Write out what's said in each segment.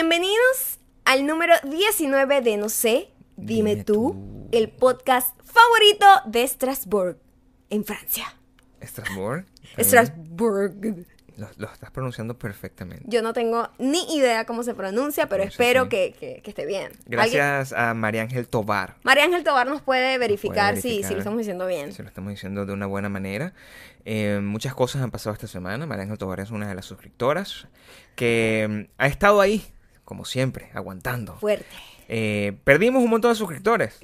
Bienvenidos al número 19 de No sé, dime, Dime tú, tú. el podcast favorito de Strasbourg, en Francia. Strasbourg. Strasbourg. Lo, lo estás pronunciando perfectamente. Yo no tengo ni idea cómo se pronuncia, pero sé, espero que, que- que esté bien. ¿Alguien? Gracias a María Ángel Tobar. María Ángel Tobar nos puede verificar, Si, si lo estamos diciendo bien. Se lo estamos diciendo de una buena manera. Eh, muchas cosas han pasado esta semana. María Ángel Tobar es una de las suscriptoras que mm, ha estado ahí, como siempre, aguantando. Fuerte. Eh, perdimos un montón de suscriptores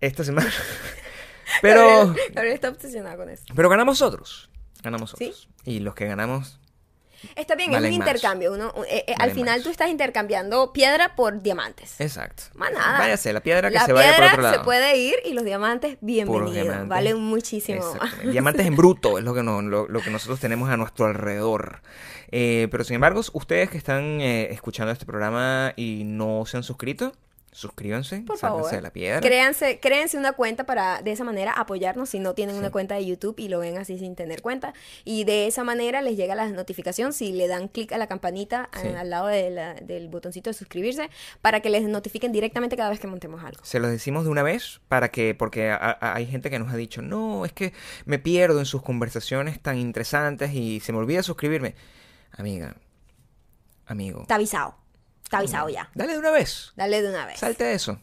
esta semana. Pero, Gabriel, Gabriel está obsesionado con eso. pero ganamos otros. Ganamos ¿Sí? otros. Y los que ganamos, Está bien, es un intercambio. Uno, eh, eh, al final más. tú estás intercambiando piedra por diamantes. exacto. Más nada. Váyase, la piedra que La se vaya por otro lado. se puede ir y los diamantes, bienvenidos. diamantes. Valen muchísimo más. Diamantes en bruto es lo que, no- lo, lo que nosotros tenemos a nuestro alrededor. Eh, pero sin embargo, ustedes que están eh, escuchando este programa y no se han suscrito, suscríbanse, Por favor. de la piedra. Créanse, créense una cuenta para de esa manera apoyarnos si no tienen Sí. una cuenta de YouTube y lo ven así sin tener cuenta. Y de esa manera les llega la notificación si le dan clic a la campanita Sí. al lado de la- del botoncito de suscribirse para que les notifiquen directamente cada vez que montemos algo. Se los decimos de una vez para que, porque a- a- hay gente que nos ha dicho, no, es que me pierdo en sus conversaciones tan interesantes y se me olvida suscribirme. Amiga, amigo, Está avisado. Está avisado ya. dale de una vez. Dale de una vez. Salte de eso.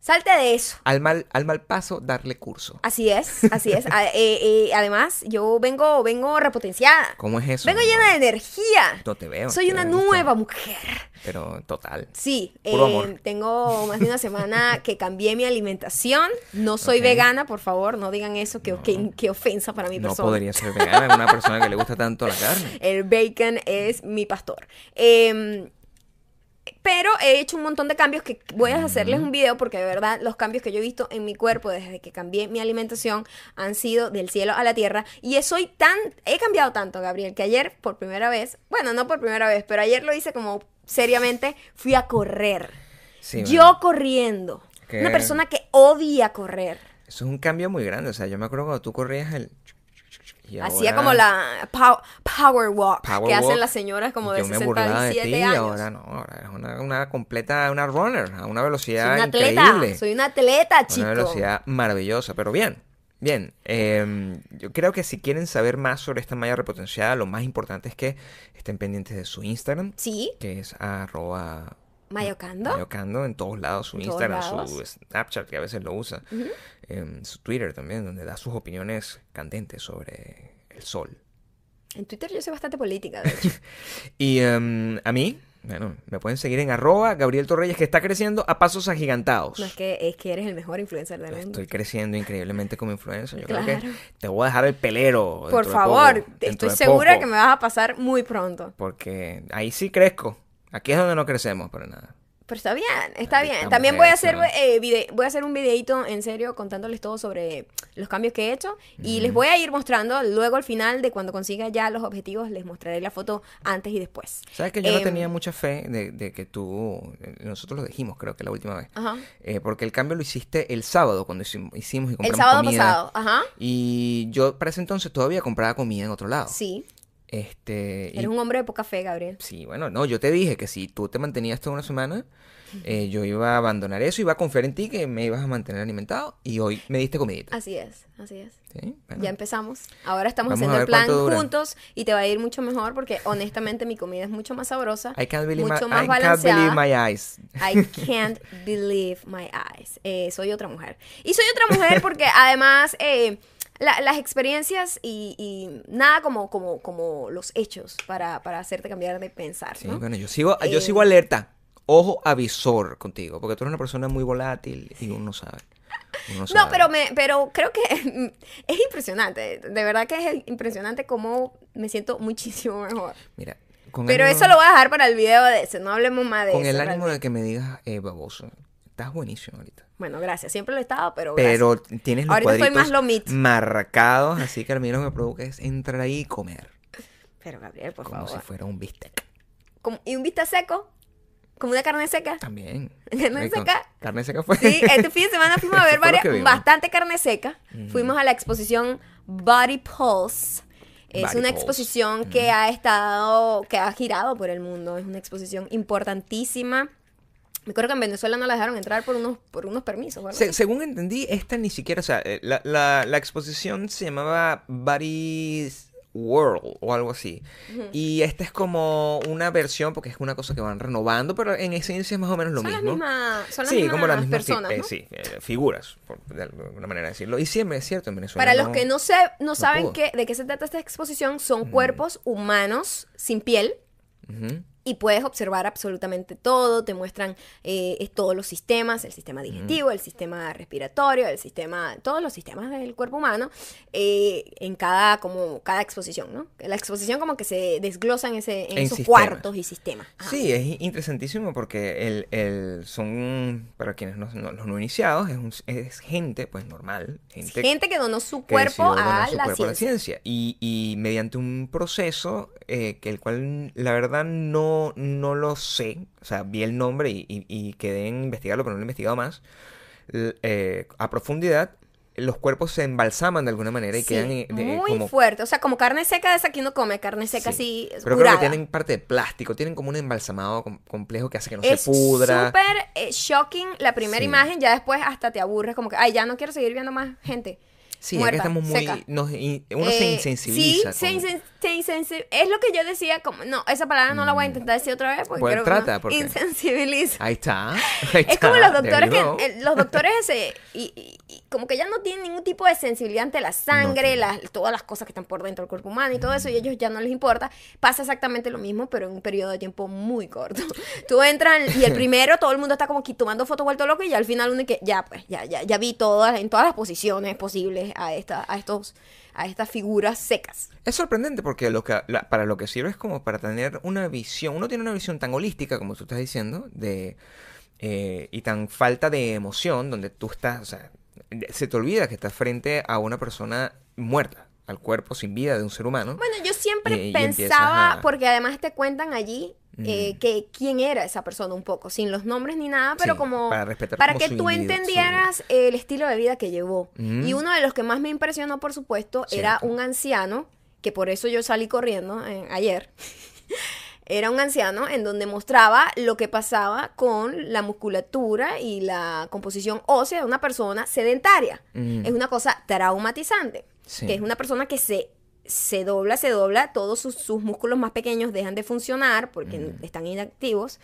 Salte de eso. Al mal, al mal paso, darle curso. Así es, así es. A- eh, eh, además, yo vengo, vengo repotenciada. ¿Cómo es eso? Vengo llena de energía. No te veo. Soy te una veo nueva mujer. Pero total. Sí, Puro eh, amor. tengo más de una semana que cambié mi alimentación. No soy vegana, por favor, no digan eso, que, que, que ofensa para mi No persona. podría ser vegana, una persona que le gusta tanto la carne. El bacon es mi pastor. Em, pero he hecho un montón de cambios que voy a hacerles un video porque de verdad los cambios que yo he visto en mi cuerpo desde que cambié mi alimentación han sido del cielo a la tierra y soy tan he cambiado tanto, Gabriel, que ayer por primera vez, bueno, no por primera vez, pero ayer lo hice como seriamente, fui a correr. Sí, yo corriendo. Una persona que odia correr. Eso es un cambio muy grande. O sea, yo me acuerdo cuando tú corrías el. Y Hacía ahora como la pow- power walk power que hacen las señoras como de me burlaba de 67 ti, años. ahora no. Ahora es una, una completa, una runner, a una Soy velocidad una atleta, increíble. soy una atleta, Una chico. velocidad maravillosa, pero bien, bien. eh, yo creo que si quieren saber más sobre esta malla repotenciada, lo más importante es que estén pendientes de su Instagram, Sí, que es arroba Mayocando. Mayocando en todos lados, su todos Instagram, su. Snapchat, que a veces lo usa, em, su Twitter también, donde da sus opiniones candentes sobre el sol. En Twitter yo soy bastante política, de hecho. Y em, a mí, bueno, me pueden seguir en arroba Gabriel Torreyes, que está creciendo a pasos agigantados. No es que, es que eres el mejor influencer del mundo. Estoy creciendo increíblemente como influencer. Yo creo Claro. que te voy a dejar el pelero. Por de favor, poco, estoy de segura poco, que me vas a pasar muy pronto. Porque ahí sí crezco. Aquí es donde no crecemos para nada. Pero está bien, está bien. También voy a hacer eh, vide- voy a hacer un videito en serio contándoles todo sobre los cambios que he hecho y les voy a ir mostrando luego al final de cuando consiga ya los objetivos les mostraré la foto antes y después. ¿Sabes que yo no Em, tenía mucha fe de, de que tú... eh, Nosotros lo dijimos, creo que la última vez. Ajá. Eh, porque el cambio lo hiciste el sábado cuando hicim- hicimos y El compramos sábado comida. pasado, ajá. Y yo para ese entonces todavía compraba comida en otro lado. Sí, Este, y eres un hombre de poca fe, Gabriel. Sí, bueno, no, yo te dije que si tú te mantenías toda una semana, eh, yo iba a abandonar eso, iba a confiar en ti que me ibas a mantener alimentado y hoy me diste comidita. Así es, así es. ¿sí? Bueno, Ya empezamos. Ahora estamos Vamos haciendo el plan juntos y te va a ir mucho mejor porque honestamente mi comida es mucho más sabrosa, I can't believe, mucho my, más I can't believe my eyes. I can't believe my eyes. Eh, soy otra mujer. Y soy otra mujer porque además eh, la- las experiencias y, y nada como, como, como los hechos para, para hacerte cambiar de pensar. Sí, ¿no? bueno, yo sigo, yo Eh, sigo alerta. Ojo avisor contigo, porque tú eres una persona muy volátil y uno no sabe. Uno No, sabe. pero me, pero creo que es impresionante. De verdad que es impresionante cómo me siento muchísimo mejor. Mira, con Pero ánimo- eso lo voy a dejar para el video de ese. No hablemos más de Con eso. el ánimo realmente. de que me digas, eh, baboso, estás buenísimo ahorita. Bueno, gracias. Siempre lo he estado, pero. gracias. Pero tienes los Ahorita estoy más marcados, así que a mí lo que me provoca es entrar ahí y comer. Pero, Gabriel, por Como favor. si fuera un bistec. Como- ¿Y un vista seco? ¿Como una carne seca? También. ¿Carne Rico. seca? Carne seca fue. Sí, este fin de semana fuimos a ver varias, bastante carne seca. Fuimos a la exposición Body Pulse Es Body una Pulse. exposición que ha estado, que ha girado por el mundo. Es una exposición importantísima. Me acuerdo que en Venezuela no la dejaron entrar por unos, por unos permisos. Se- según entendí, esta ni siquiera, o sea, eh, la, la- la exposición se llamaba Body's World o algo así. Y esta es como una versión, porque es una cosa que van renovando, pero en esencia es más o menos lo son mismo. las mismas, son las sí, mismas como las mismas fi- personas, eh, ¿no? sí, eh, figuras, por de alguna manera decirlo. Y siempre es cierto, en Venezuela. Para los no- que no, se, no saben pudo. qué- de qué se trata esta exposición, son cuerpos humanos sin piel Ujú. Y puedes observar absolutamente todo. Te muestran eh, todos los sistemas, el sistema digestivo, el sistema respiratorio, el sistema, todos los sistemas del cuerpo humano eh, en cada como cada exposición, ¿no? La exposición como que se desglosa en, ese, en, En esos sistemas. cuartos y sistemas. Ajá. Sí, es interesantísimo porque el, el- son, para quienes no, no- los no iniciados, es, un- es gente, pues normal, gente Gente que donó su cuerpo a su la cuerpo a la ciencia. Y, y mediante un proceso eh, que el cual la verdad no, no lo sé, o sea, vi el nombre y, y- y quedé en investigarlo, pero no lo he investigado más, eh, a profundidad, los cuerpos se embalsaman de alguna manera y Sí, quedan eh, de- muy como... fuerte. O sea, como carne seca de esa que uno come, carne seca Sí. así, Pero curada. creo que tienen parte de plástico, tienen como un embalsamado com- complejo que hace que no es se pudra. súper eh, shocking la primera Sí. imagen, ya después hasta te aburres, como que, ay, ya no quiero seguir viendo más gente. Sí, es muerta, que estamos muy... seca. nos in- uno se Eh, insensibiliza. Sí, se con- insen- se insensi- Es lo que yo decía, como, no, esa palabra no la voy a intentar decir otra vez porque Bueno, creo que trata, no, porque- insensibiliza. Ahí está. ahí Es como está, los doctores que, eh, los doctores ese, y, y- y como que ya no tienen ningún tipo de sensibilidad ante la sangre, las, todas las cosas que están por dentro del cuerpo humano y todo eso, y a ellos ya no les importa. Pasa exactamente lo mismo, pero en un periodo de tiempo muy corto. Tú entras y el primero, todo el mundo está como aquí tomando fotos vuelto loco, y ya al final uno que ya, pues, ya, ya, ya vi todas, en todas las posiciones posibles a esta, a estos, a estas figuras secas. Es sorprendente porque lo que, la- para lo que sirve es como para tener una visión. Uno tiene una visión tan holística, como tú estás diciendo, de eh, y tan falta de emoción, donde tú estás, o sea, se te olvida que estás frente a una persona muerta, al cuerpo sin vida de un ser humano. Bueno, yo siempre Y- y empiezas pensaba, a- porque además te cuentan allí eh, Mm. que quién era esa persona un poco, sin los nombres ni nada, pero Sí, como para respetar para como que tú individuo- entendieras el estilo de vida que llevó. Mm. Y uno de los que más me impresionó, por supuesto, era un anciano, que por eso yo salí corriendo eh, ayer. Era un anciano en donde mostraba lo que pasaba con la musculatura y la composición ósea de una persona sedentaria. Mm. Es una cosa traumatizante. Sí. Que es una persona que se, se dobla, se dobla, todos sus, sus músculos más pequeños dejan de funcionar porque Mm. están inactivos.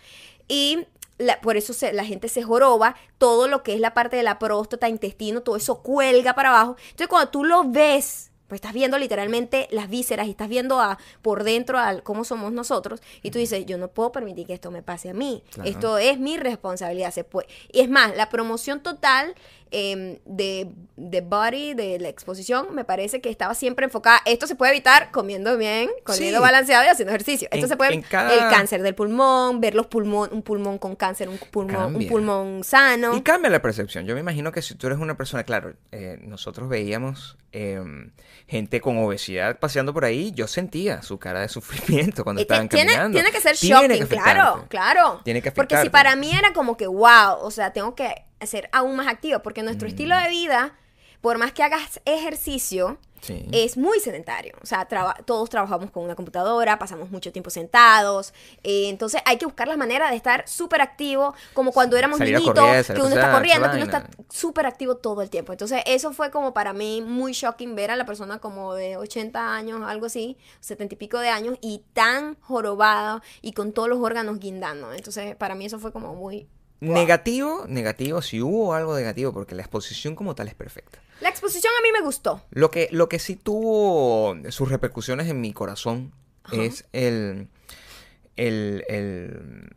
Y la- por eso se- la gente se joroba, todo lo que es la parte de la próstata, intestino, todo eso cuelga para abajo. Entonces cuando tú lo ves, pues estás viendo literalmente las vísceras y estás viendo a, por dentro al cómo somos nosotros y tú dices, yo no puedo permitir que esto me pase a mí. Claro. Esto es mi responsabilidad. Se puede. Y es más, la promoción total em, de, de Body, de la exposición, me parece que estaba siempre enfocada. Esto se puede evitar comiendo bien, comiendo Sí. balanceado y haciendo ejercicio. Esto En- se puede cada- el cáncer del pulmón, ver los pulmón, un pulmón con cáncer, un pulmón, un pulmón sano. Y cambia la percepción. Yo me imagino que si tú eres una persona, claro, eh, nosotros veíamos eh, gente con obesidad paseando por ahí, yo sentía su cara de sufrimiento cuando estaban tiene, caminando. tiene que ser Tiene shocking, que claro, afectarte. claro. Tiene que Porque si afectarte. para mí era como que, wow, o sea, tengo que ser aún más activo, porque nuestro Mm. estilo de vida, por más que hagas ejercicio, Sí. es muy sedentario. O sea, traba- todos trabajamos con una computadora, pasamos mucho tiempo sentados. eh, entonces hay que buscar las maneras de estar súper activo, como cuando éramos Salir niñitos, correr, que uno está corriendo, que uno está súper activo todo el tiempo. Entonces eso fue como para mí muy shocking ver a la persona como de 80 años, algo así, 70 y pico de años, y tan jorobada y con todos los órganos guindando. Entonces para mí eso fue como muy... wow. Negativo, negativo, si hubo algo negativo, porque la exposición como tal es perfecta. La exposición a mí me gustó. Lo que, lo que sí tuvo sus repercusiones en mi corazón Ajá. es el, el, el,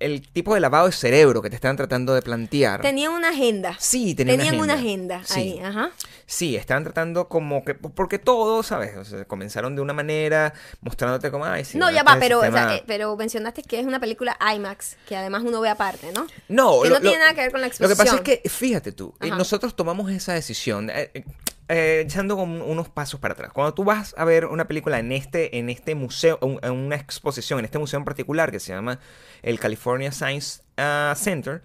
el tipo de lavado de cerebro que te estaban tratando de plantear. Tenían una agenda. Sí, tenía Tenían una una agenda. agenda, Sí. ahí, ajá. Sí, estaban tratando como que, porque todos, ¿sabes? O sea, comenzaron de una manera mostrándote como, ay, sí, no, ya va, pero, o sea, sistema- eh, pero mencionaste que es una película IMAX, que además uno ve aparte, ¿no? No, que no tiene nada que ver con la Lo que pasa es exposición. que, fíjate tú, eh, nosotros tomamos esa decisión, eh, eh, echando con unos pasos para atrás. Cuando tú vas a ver una película en este, en este museo, en una exposición, en este museo en particular que se llama el California Science ah, Center,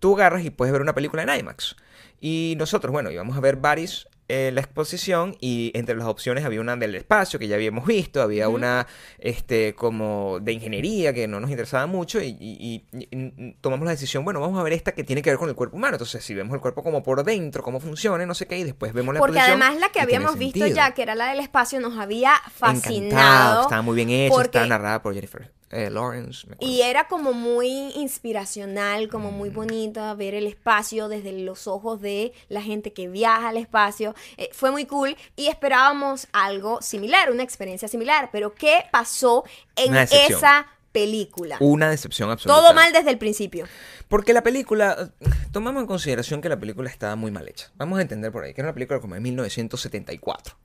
tú agarras y puedes ver una película en IMAX. Y nosotros, bueno, íbamos a ver Baris eh, la exposición y entre las opciones había una del espacio que ya habíamos visto, había una este como de ingeniería que no nos interesaba mucho y, y- y- tomamos la decisión, bueno, vamos a ver esta que tiene que ver con el cuerpo humano. Entonces, si vemos el cuerpo como por dentro, cómo funciona, no sé qué, y después vemos la Porque además la que habíamos visto sentido. ya, que era la del espacio, nos había Encantado, fascinado. estaba muy bien hecha, estaba narrada por Jennifer eh, Lawrence. me. Y era como muy inspiracional, como muy Mm. bonito ver el espacio desde los ojos de la gente que viaja al espacio. Eh, fue muy cool y esperábamos algo similar, una experiencia similar. Pero ¿qué pasó en esa película? Una decepción absoluta. Todo mal desde el principio. Porque la película, tomamos en consideración que la película estaba muy mal hecha. Vamos a entender por ahí, que era una película como de 1974.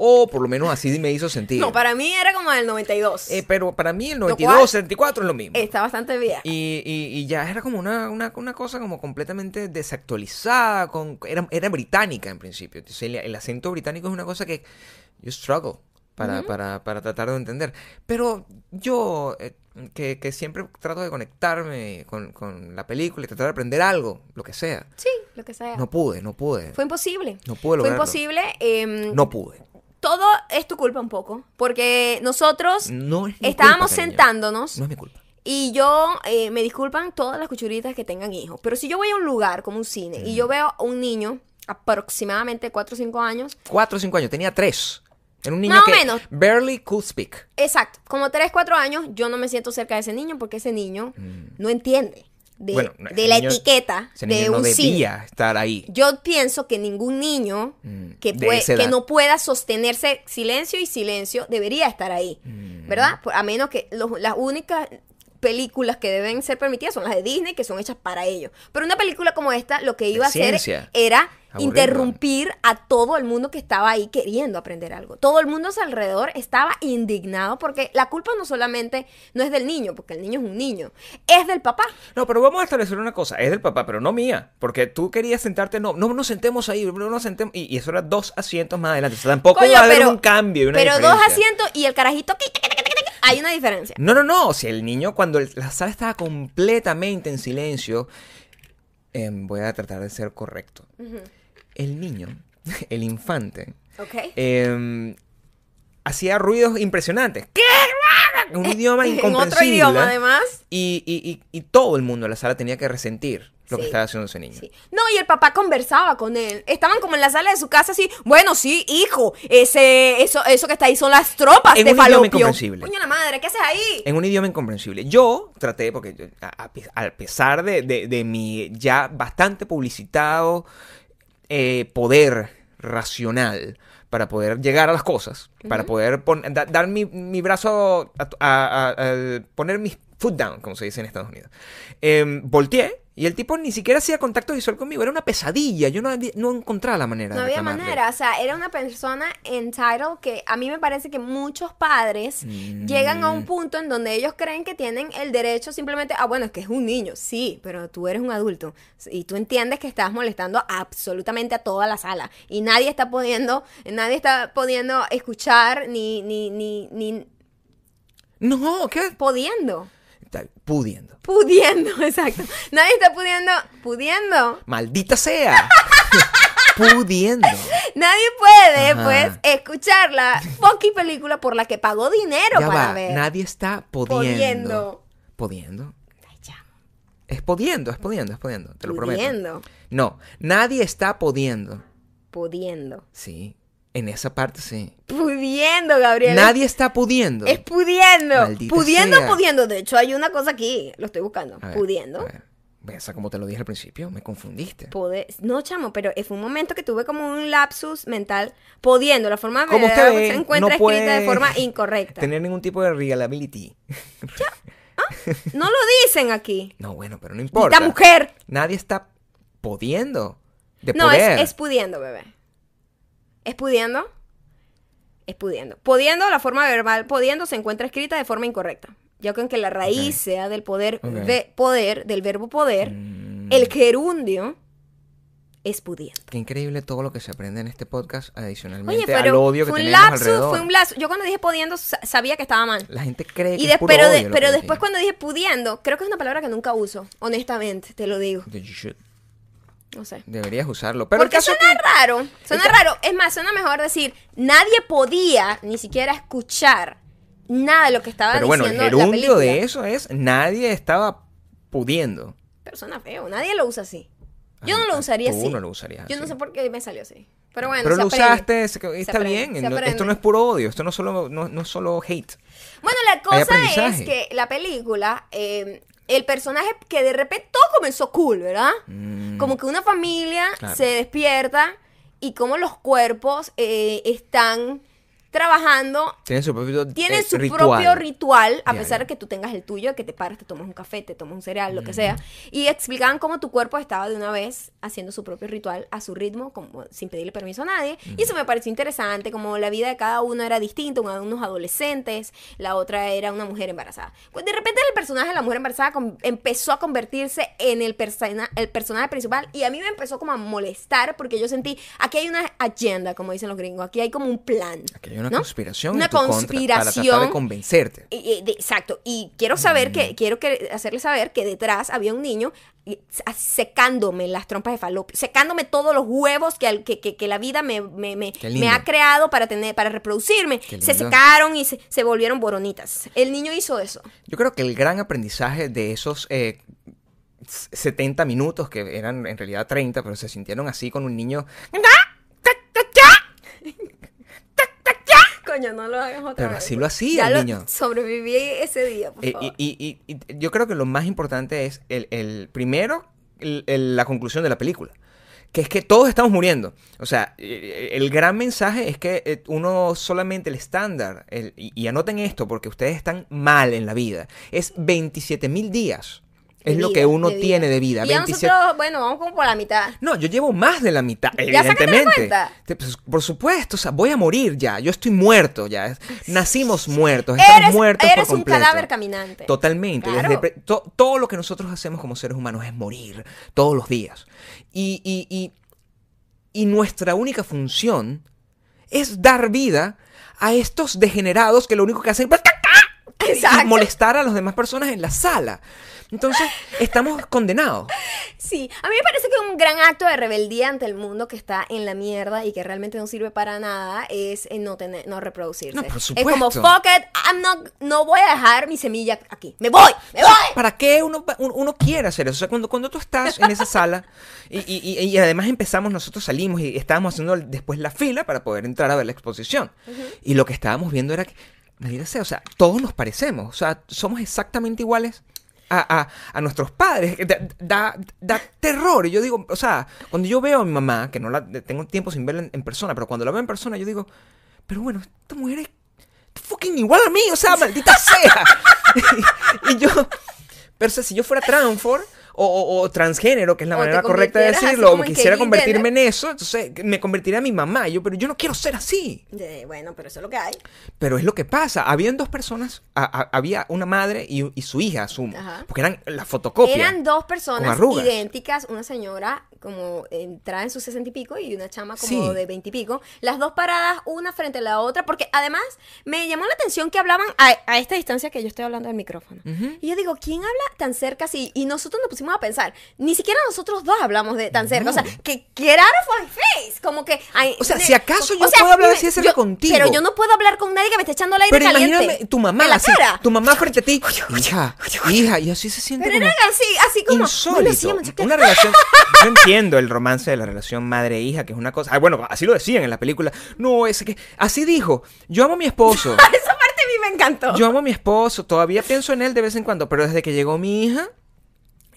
O por lo menos así me hizo sentir. No, para mí era como del 92. Eh, pero para mí el Lo 92, cual- 74 es lo mismo. Está bastante bien. Y, y- y ya era como una, una, una cosa como completamente desactualizada, con, era, era británica en principio. Entonces, el, el acento británico es una cosa que yo struggle para, para, para tratar de entender. Pero yo, eh, que, que siempre trato de conectarme con, con la película y tratar de aprender algo, lo que sea. Sí, lo que sea. No pude, no pude. Fue imposible. No pude Fue lograrlo. imposible. em, No pude. Todo es tu culpa un poco. Porque nosotros No es mi estábamos culpa, sentándonos No es mi culpa. y yo, eh, me disculpan todas las cuchuritas que tengan hijos, pero si yo voy a un lugar como un cine y yo veo a un niño aproximadamente 4 o 5 años, Cuatro o cinco años, tenía tres. Era un niño Más o que menos. barely could speak. exacto, como 3, 4 años, yo no me siento cerca de ese niño porque ese niño no entiende de. Bueno, no, de ese la niño- etiqueta Ese de no un cine. debía estar ahí. Yo pienso que ningún niño Mm, que, no pueda sostenerse silencio y silencio debería estar ahí, Mm. ¿verdad? Por- A menos que los- las únicas películas que deben ser permitidas son las de Disney, que son hechas para ellos. Pero una película como esta, lo que iba a hacer ciencia. era Aburrido. interrumpir a todo el mundo que estaba ahí queriendo aprender algo. Todo el mundo a su alrededor estaba indignado porque la culpa no solamente no es del niño, porque el niño es un niño, es del papá. No, pero vamos a establecer una cosa. Es del papá, pero no mía. Porque tú querías sentarte. No, no nos sentemos ahí. No nos sentemos. Y, y eso era dos asientos más adelante. O sea, tampoco Coño, va a haber pero- un cambio una Pero dos asientos y el carajito, hay una diferencia. No, no, no. Si el niño, cuando el- la sala estaba completamente en silencio, em, voy a tratar de ser correcto. El niño, el infante, ¿Ok? em, hacía ruidos impresionantes. ¿Qué? Un idioma en incomprensible. otro idioma, además. Y, y- y- y todo el mundo en la sala tenía que resentir lo que estaba haciendo ese niño. Sí. No, y el papá conversaba con él. Estaban como en la sala de su casa así, bueno, sí, hijo, ese, eso, eso que está ahí son las tropas En de un idioma incomprensible. Coño la madre, ¿qué haces ahí? En un idioma incomprensible. Yo traté, porque yo, a, a pe- a pesar de, de- de mi ya bastante publicitado eh, poder racional para poder llegar a las cosas, para poder pon- da- dar mi, mi brazo, a, a- a- al poner mi foot down, como se dice en Estados Unidos. Em, volteé y el tipo ni siquiera hacía contacto visual conmigo, era una pesadilla, yo no, no encontraba la manera No de había manera, o sea, era una persona entitled que a mí me parece que muchos padres llegan Mm. a un punto en donde ellos creen que tienen el derecho simplemente, ah, bueno, es que es un niño, sí, pero tú eres un adulto y tú entiendes que estás molestando absolutamente a toda la sala y nadie está pudiendo, nadie está pudiendo escuchar ni, ni, ni, ni No, ¿qué? pudiendo. Está pudiendo. Pudiendo, exacto. Nadie está pudiendo, pudiendo. Maldita sea. pudiendo. Nadie puede, Ajá. pues, escuchar la fucking película por la que pagó dinero Ya para va, ver. nadie está pudiendo. Pudiendo. Pudiendo. Ay, chamo, Es pudiendo, es pudiendo, es pudiendo, te lo prometo. Pudiendo. No, nadie está pudiendo. Pudiendo. Sí, en esa parte sí. Pudiendo, Gabriel. Nadie está pudiendo. Es pudiendo. Maldita pudiendo, sea. pudiendo. De hecho, hay una cosa aquí. Lo estoy buscando. A ver, pudiendo. a ver. Ves, como te lo dije al principio, me confundiste. Poder- No, chamo, pero fue un momento que tuve como un lapsus mental. Pudiendo. La forma Como ve, se encuentra no escrita de forma incorrecta. Tener ningún tipo de reliability. No lo dicen aquí. No, bueno, pero no Esta importa. mujer. Nadie está pudiendo. De No, poder. es, es pudiendo, bebé. ¿Es pudiendo? Es pudiendo. Pudiendo, la forma verbal pudiendo se encuentra escrita de forma incorrecta. Ya que aunque la raíz Ok. sea del poder, Ok. ve- poder, del verbo poder, Mm, el gerundio es pudiendo. Qué increíble todo lo que se aprende en este podcast adicionalmente Oye, al pero odio que fue un lapsus, alrededor. fue un lapsus. Yo cuando dije pudiendo sa- sabía que estaba mal. La gente cree que Y es de- puro pero de- odio lo pero que después cuando dije pudiendo, creo que es una palabra que nunca uso, honestamente, te lo digo. No sé. Deberías usarlo. Pero el Porque caso es suena que- raro, suena el raro. Es más, suena mejor decir, nadie podía ni siquiera escuchar nada de lo que estaba Pero bueno, el diciendo la gerundio de eso es nadie estaba pudiendo. Pero suena feo, nadie lo usa así. Yo no Ah, lo usaría tú así. no lo usarías Yo no sé por qué me salió así. Pero bueno, Pero se lo aprende. usaste, se- está aprende, bien. no- esto no es puro odio, esto no, solo, no, no es solo hate. Bueno, la cosa es que la película, eh, el personaje que de repente todo comenzó cool, ¿verdad? Mm, Como que una familia Claro. se despierta y como los cuerpos eh, están trabajando tienen su propio tienen eh, su ritual. propio ritual, a pesar de que tú tengas el tuyo, que te paras, te tomas un café, te tomas un cereal, Mm. lo que sea. Y explicaban cómo tu cuerpo estaba de una vez haciendo su propio ritual a su ritmo, como sin pedirle permiso a nadie. Y eso me pareció interesante, como la vida de cada uno era distinta, uno unos adolescentes, la otra era una mujer embarazada. De repente el personaje de la mujer embarazada empezó a convertirse en el, persona- el personaje principal y a mí me empezó como a molestar porque yo sentí, aquí hay una agenda, como dicen los gringos, aquí hay como un plan. Aquí hay una ¿no? conspiración Una en tu contra para tratar de conspiración. convencerte. Y- y de- exacto. Y quiero saber Mm. que, quiero que, hacerle saber que detrás había un niño secándome las trompas de falopio, secándome todos los huevos que, que, que- que la vida me, me, ha creado para tener, para reproducirme. Se secaron y se, se volvieron boronitas. El niño hizo eso. Yo creo que el gran aprendizaje de esos eh, s- 70 minutos, que eran en realidad 30, pero se sintieron así con un niño. Coño, no lo hagas otra Pero vez. así lo hacía Ya el lo- niño. Sobreviví ese día, por Eh, favor. y, y- yo creo que lo más importante es el, el- primero el- el- la conclusión de la película. Que es que todos estamos muriendo. O sea, eh, el gran mensaje es que eh, uno solamente el estándar, el- y, y anoten esto porque ustedes están mal en la vida, es 27 mil días. Es lo que uno de tiene de vida. Y ya 27 nosotros, bueno, vamos como por la mitad. No, yo llevo más de la mitad, ¿Ya la evidentemente. cuenta? Te- pues, por supuesto, o sea, voy a morir ya. Yo estoy muerto ya. Nacimos muertos, estamos Eres, muertos eres por un completo. cadáver caminante. Totalmente. Claro. desde pre- to- todo lo que nosotros hacemos como seres humanos es morir todos los días. Y, y- y- y nuestra única función es dar vida a estos degenerados que lo único que hacen Exacto. molestar a las demás personas en la sala. Entonces, estamos condenados. Sí, a mí me parece que un gran acto de rebeldía ante el mundo que está en la mierda y que realmente no sirve para nada es eh, no tener, no reproducirse. No, por Es como supuesto. fuck it, I'm not- no voy a dejar mi semilla aquí. Me voy, me voy. ¿Para qué uno, uno, quiere hacer eso? O sea, cuando, cuando tú estás en esa sala y, y- y- y además empezamos, nosotros salimos y estábamos haciendo después la fila para poder entrar a ver la exposición. Y lo que estábamos viendo era que, maldita sea, o sea, todos nos parecemos. O sea, somos exactamente iguales a, a- a nuestros padres. Da, da, da terror. Y yo digo, o sea, cuando yo veo a mi mamá, que no la tengo tiempo sin verla en, en persona, pero cuando la veo en persona, yo digo, pero bueno, esta mujer es fucking igual a mí, o sea, maldita sea. y, yo, pero o sea, si yo fuera transfor o, o- o transgénero, que es la O manera correcta de decirlo, o quisiera convertirme en eso, entonces me convertiría en mi mamá. Yo, pero yo no quiero ser así. Bueno, pero eso es lo que hay. Pero es lo que pasa. Habían dos personas, a- a- había una madre y, y su hija, asumo, Ajá. porque eran la fotocopia. Eran dos personas idénticas, una señora como entrada en sus sesenta y pico y una chama como Sí. de veinte y pico, las dos paradas una frente a la otra, porque además me llamó la atención que hablaban a, a esta distancia que yo estoy hablando del micrófono. Y yo digo, ¿quién habla tan cerca así? Y nosotros nos pusimos a pensar, ni siquiera nosotros dos hablamos de tan cerca, o sea, que get out of my face, como que... ay, O sea, si acaso yo o sea, puedo hablar así de cerca yo- contigo. Pero yo no puedo hablar con nadie que me esté echando el aire Pero caliente. imagínate tu mamá, en la así, cara. tu mamá frente a ti, hija, hija, y así se siente Pero como era así, así como... insólito. una relación. Yo entiendo el romance de la relación madre-hija, que es una cosa. Ah, bueno, así lo decían en la película. No, es que. Así dijo. Yo amo a mi esposo. Esa parte a mí me encantó. Yo amo a mi esposo. Todavía pienso en él de vez en cuando. Pero desde que llegó mi hija,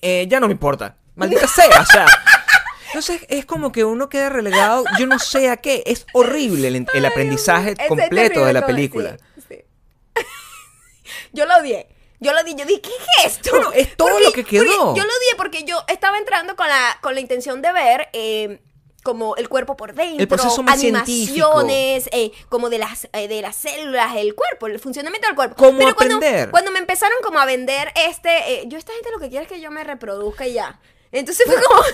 eh, ya no me importa. Maldita sea, o sea. Entonces es como que uno queda relegado, yo no sé a qué. Es horrible el, el aprendizaje completo de la película. sí, sí. yo lo odié. Yo lo di, yo dije, ¿qué es esto? Bueno, es todo lo que quedó. yo lo odié porque yo estaba entrando con la, con la intención de ver eh, como el cuerpo por dentro, El proceso más animaciones, eh, como de las, eh, de las células del cuerpo, el funcionamiento del cuerpo. ¿Cómo Pero cuando, aprender? cuando me empezaron como a vender este, yo esta gente lo que quiere es que yo me reproduzca y ya. Entonces fue como...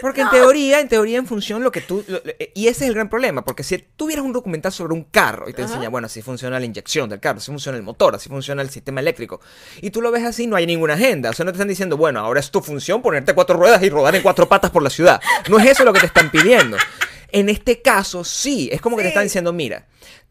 Porque en teoría, en teoría, en función lo que tú... lo- eh, y ese es el gran problema, porque si tuvieras un documental sobre un carro y te Ajá. enseña, bueno, así funciona la inyección del carro, así funciona el motor, así funciona el sistema eléctrico, y tú lo ves así, no hay ninguna agenda. O sea, no te están diciendo, bueno, ahora es tu función ponerte cuatro ruedas y rodar en cuatro patas por la ciudad. No es eso lo que te están pidiendo. En este caso, sí, es como que te están diciendo, mira,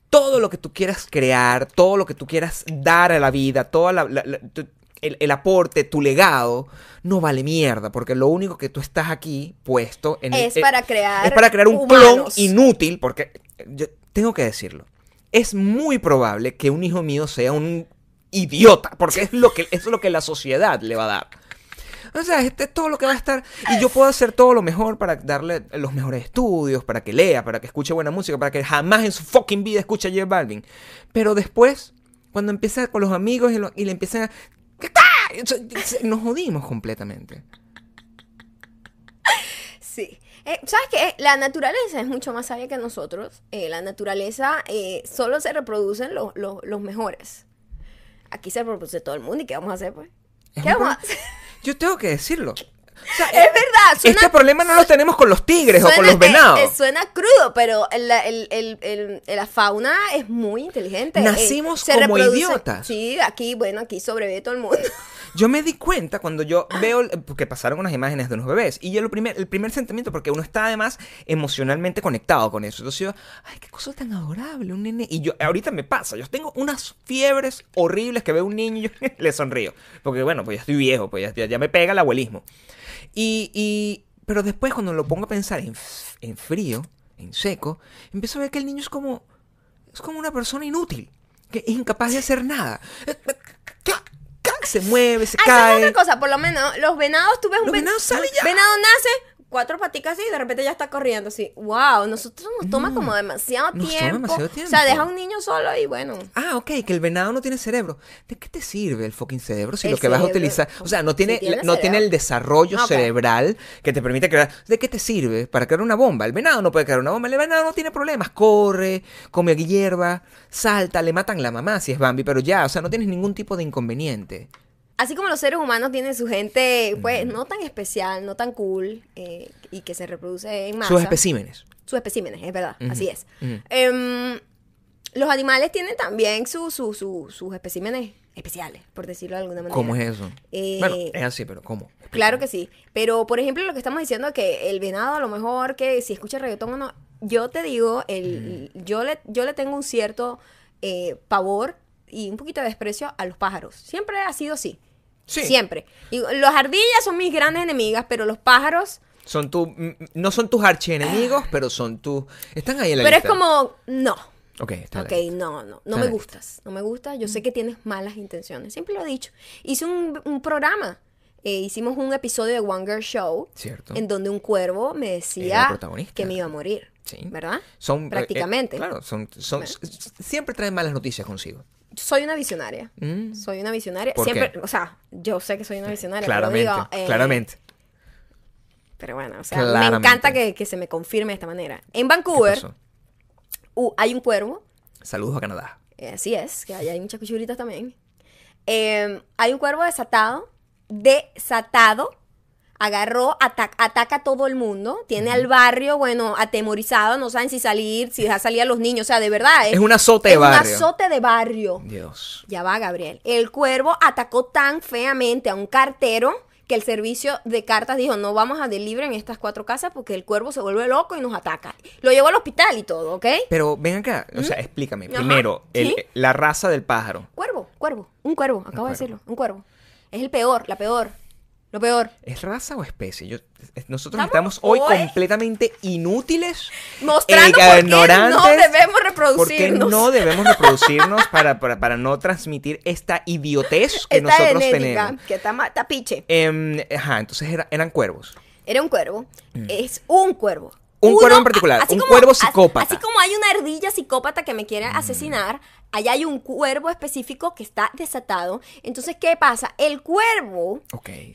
todo lo que tú quieras crear, todo lo que tú quieras dar a la vida, toda la- la- la- tu- el, el aporte, tu legado, no vale mierda, porque lo único que tú estás aquí puesto en el- Es eh, para crear es para crear un humanos. clon inútil, porque eh, yo tengo que decirlo. Es muy probable que un hijo mío sea un idiota, porque es lo que eso es lo que la sociedad le va a dar. O sea, este es todo lo que va a estar. Y yo puedo hacer todo lo mejor para darle los mejores estudios, para que lea, para que escuche buena música, para que jamás en su fucking vida escuche a J Balvin. Pero después, cuando empieza con los amigos y, lo- y le empiezan a. Nos jodimos completamente. Sí. Eh, ¿Sabes qué? La naturaleza es mucho más sabia que nosotros. Eh, la naturaleza eh, solo se reproducen los, los, los mejores. Aquí se reproduce todo el mundo. ¿Y qué vamos a hacer, pues? Es ¿Qué vamos a hacer? Yo tengo que decirlo. O sea, Es verdad. suena- este problema no lo tenemos con los tigres o con los venados. eh, eh, suena crudo, pero el- el- el- el- la fauna es muy inteligente. Eh, Nacimos se como reproduce- idiotas. Sí, aquí, bueno, aquí sobrevive todo el mundo. Yo me di cuenta cuando yo veo, porque pasaron unas imágenes de unos bebés, y yo lo primer, el primer sentimiento, porque uno está además emocionalmente conectado con eso. Entonces yo, ay, qué cosa tan adorable, un nene. Y yo, ahorita me pasa, yo tengo unas fiebres horribles que veo un niño y yo le sonrío. Porque bueno, pues ya estoy viejo, pues ya, ya- me pega el abuelismo. Y, y, pero después cuando lo pongo a pensar en, en frío, en seco, empiezo a ver que el niño es como, es como una persona inútil, que es incapaz de hacer nada. Se mueve, se Ah, esa es cae. otra cosa, por lo menos los venados, tú ves un Los ven- venado nace, cuatro paticas así y de repente ya está corriendo así. Wow, nosotros nos toma No, como demasiado nos toma tiempo. demasiado O sea, tiempo. deja a un niño solo y bueno. Ah, ok, que el venado no tiene cerebro. ¿De qué te sirve el fucking cerebro si El lo que vas a utilizar, o sea, no tiene, no tiene el desarrollo cerebral que te permite crear. ¿De qué te sirve? Para crear una bomba. El venado no puede crear una bomba. El venado no tiene problemas. Corre, come hierba, salta, le matan la mamá si es Bambi, pero ya, o sea, no tienes ningún tipo de inconveniente. Así como los seres humanos tienen su gente, pues, no tan especial, no tan cool, eh, y que se reproduce en masa. Sus especímenes. sus especímenes, es verdad, así es. Em, los animales tienen también su, su- su- sus especímenes especiales, por decirlo de alguna manera. ¿Cómo es eso? Eh, bueno, es así, pero ¿cómo? Claro que sí. Pero, por ejemplo, lo que estamos diciendo que el venado, a lo mejor que si escucha reggaetón o no, yo te digo, el, yo, le, yo le tengo un cierto eh, pavor y un poquito de desprecio a los pájaros. Siempre ha sido así. Sí. Siempre. Y las ardillas son mis grandes enemigas, pero los pájaros... Son tu, mm, no son tus archienemigos, pero son tus... Están ahí en la Pero es como, no. Ok, está Ok, bien. no, no, no Está me gustas, no me gusta. Yo sé que tienes malas intenciones, siempre lo he dicho. Hice un, un programa, eh, hicimos un episodio de One Girl Show, Cierto. en donde un cuervo me decía que me iba a morir, Sí. ¿verdad? Son, eh, Prácticamente. eh, claro, son, son, Bueno. siempre traen malas noticias consigo. Soy una visionaria, Mm. soy una visionaria. ¿Por Siempre, qué? o sea, yo sé que soy una visionaria, Claramente, pero digo, eh, claramente. Pero bueno, o sea, me encanta que, que se me confirme de esta manera. En ¿Qué Vancouver uh, hay un cuervo, Saludos a Canadá. Eh, Así es, que allá hay muchas cuchuritas también. Eh, hay un cuervo desatado, desatado, agarró, ata- ataca a todo el mundo, tiene al barrio, bueno, atemorizado, no saben si salir, si dejar salir a los niños, o sea, de verdad. Es un azote de es barrio. un azote de barrio. Dios. Ya va, Gabriel. El cuervo atacó tan feamente a un cartero que el servicio de cartas dijo, no vamos a deliver en estas cuatro casas porque el cuervo se vuelve loco y nos ataca. Lo llevó al hospital y todo, ¿ok? Pero ven acá, o sea, explícame. Ajá, Primero, el- sí. la raza del pájaro. Cuervo, cuervo, un cuervo, acabo de cuervo. decirlo, un cuervo. Es el peor, la peor, lo peor. ¿Es raza o especie? Yo, nosotros Estamos estamos hoy hoy completamente inútiles. Mostrando e por qué ignorantes, no debemos Porque reproducirnos. no debemos reproducirnos para, para, para no transmitir esta idiotez que Esta nosotros genética, tenemos. que está, ma- está piche. Em, ajá, entonces era- eran cuervos. Era un cuervo, Mm. es un cuervo. Un uno- cuervo en particular, así un como- cuervo así- psicópata. Así, como hay una ardilla psicópata que me quiere asesinar, allá hay un cuervo específico que está desatado. Entonces, ¿qué pasa? El cuervo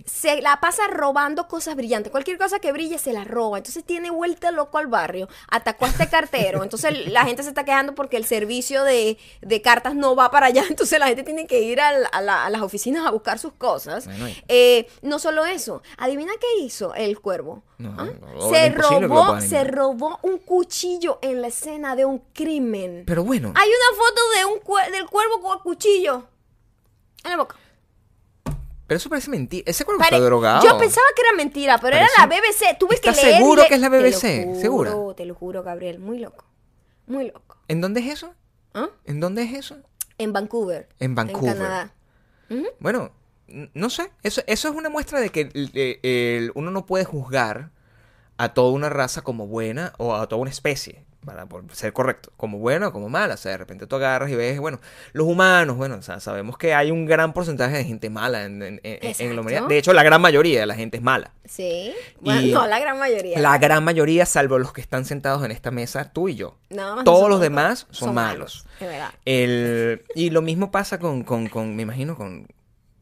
se la pasa robando cosas brillantes. Cualquier cosa que brille se la roba. Entonces tiene vuelta loco al barrio. Atacó a este cartero. Entonces la gente se está quejando porque el servicio de, de cartas no va para allá. Entonces la gente tiene que ir a, la- a las oficinas a buscar sus cosas. Bueno, Eh, no solo eso. Adivina qué hizo el cuervo. No, ¿Ah? no, se robó, se robó un cuchillo en la escena de un crimen. Pero bueno, Hay una foto de un del cuervo con cuchillo en la boca. pero eso parece mentira. Ese cuervo Pare- está drogado. Yo pensaba que era mentira, pero Parece- era la BBC. Tuve que ¿Estás leer. y seguro le- que es la Te lo BBC? juro, ¿Segura? Te lo juro, Gabriel. Muy loco. Muy loco. ¿En dónde es eso? ¿Ah? ¿En dónde es eso? En Vancouver. En Vancouver. En Canadá. Bueno, no sé. Eso, eso es una muestra de que el- el- el- uno no puede juzgar a toda una raza como buena o a toda una especie, para por ser correcto, como buena o como mala. O sea, de repente tú agarras y ves, bueno, los humanos, bueno, o sea, sabemos que hay un gran porcentaje de gente mala en, en- en- en la humanidad. De hecho, la gran mayoría de la gente es mala. Sí. Bueno, Y- no, la gran mayoría. La gran mayoría, salvo los que están sentados en esta mesa, tú y yo. No, Todos los demás son, malos. Es verdad. El, y lo mismo pasa con, con, con, me imagino, con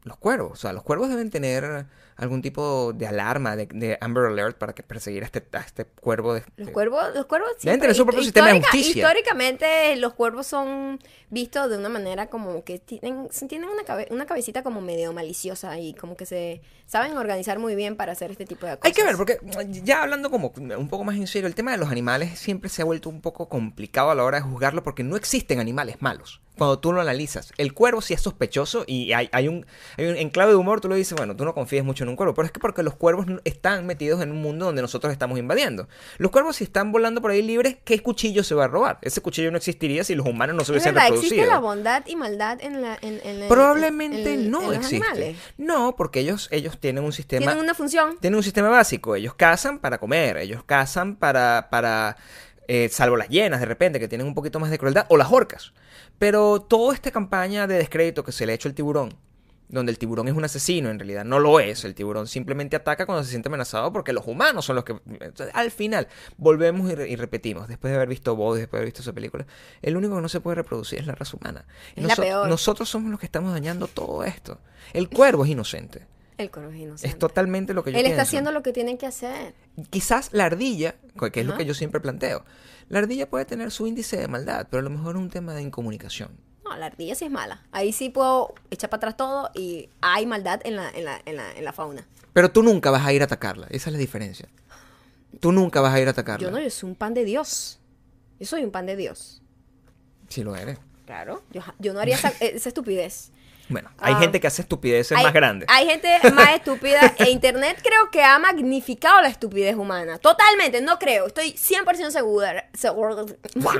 los cuervos. O sea, los cuervos deben tener algún tipo de alarma, de, de Amber Alert para que perseguir a este, a este cuervo. De, Los cuervos, los cuervos Deben tener su propio sistema de justicia. Históricamente los cuervos son vistos de una manera como que tienen, tienen una, cabe- una cabecita como medio maliciosa y como que se saben organizar muy bien para hacer este tipo de cosas. Hay que ver, porque ya hablando como un poco más en serio, el tema de los animales siempre se ha vuelto un poco complicado a la hora de juzgarlo porque no existen animales malos. Cuando tú lo analizas, el cuervo sí es sospechoso y hay, hay un, hay un en clave de humor, tú lo dices, bueno, tú no confías mucho en un cuervo, pero es que porque los cuervos están metidos en un mundo donde nosotros estamos invadiendo. Los cuervos si están volando por ahí libres, ¿qué cuchillo se va a robar? Ese cuchillo no existiría si los humanos no se Es hubiesen verdad, reproducido. existe la bondad y maldad en la en, en- en- Probablemente en- no en los existe. animales. No, porque ellos, ellos tienen un sistema Tienen una función. tienen un sistema básico. Ellos cazan para comer, ellos cazan para, para eh, salvo las hienas de repente, que tienen un poquito más de crueldad, o las orcas. Pero toda esta campaña de descrédito que se le ha hecho al tiburón, donde el tiburón es un asesino, en realidad no lo es. El tiburón simplemente ataca cuando se siente amenazado porque los humanos son los que... Al final, volvemos y, re- y repetimos, después de haber visto Body, después de haber visto esa película, el único que no se puede reproducir es la raza humana. Y Es la peor. Nosotros somos los que estamos dañando todo esto. El cuervo es inocente. El cuervo es inocente. Es totalmente lo que yo Él está haciendo lo que tiene que hacer. Quizás la ardilla, que es lo que yo siempre planteo, la ardilla puede tener su índice de maldad, pero a lo mejor es un tema de incomunicación. No, la ardilla sí es mala. Ahí sí puedo echar para atrás todo y hay maldad en la, en la, en la, en la fauna. Pero tú nunca vas a ir a atacarla, esa es la diferencia. Tú nunca vas a ir a atacarla. Yo no, yo soy un pan de Dios. Yo soy un pan de Dios. Si lo eres. Claro. Yo, yo no haría esa, esa estupidez. Bueno, hay Ah. gente que hace estupideces hay, más grandes. Hay gente más estúpida e Internet creo que ha magnificado la estupidez humana. Totalmente, no creo. Estoy 100% segura. segura-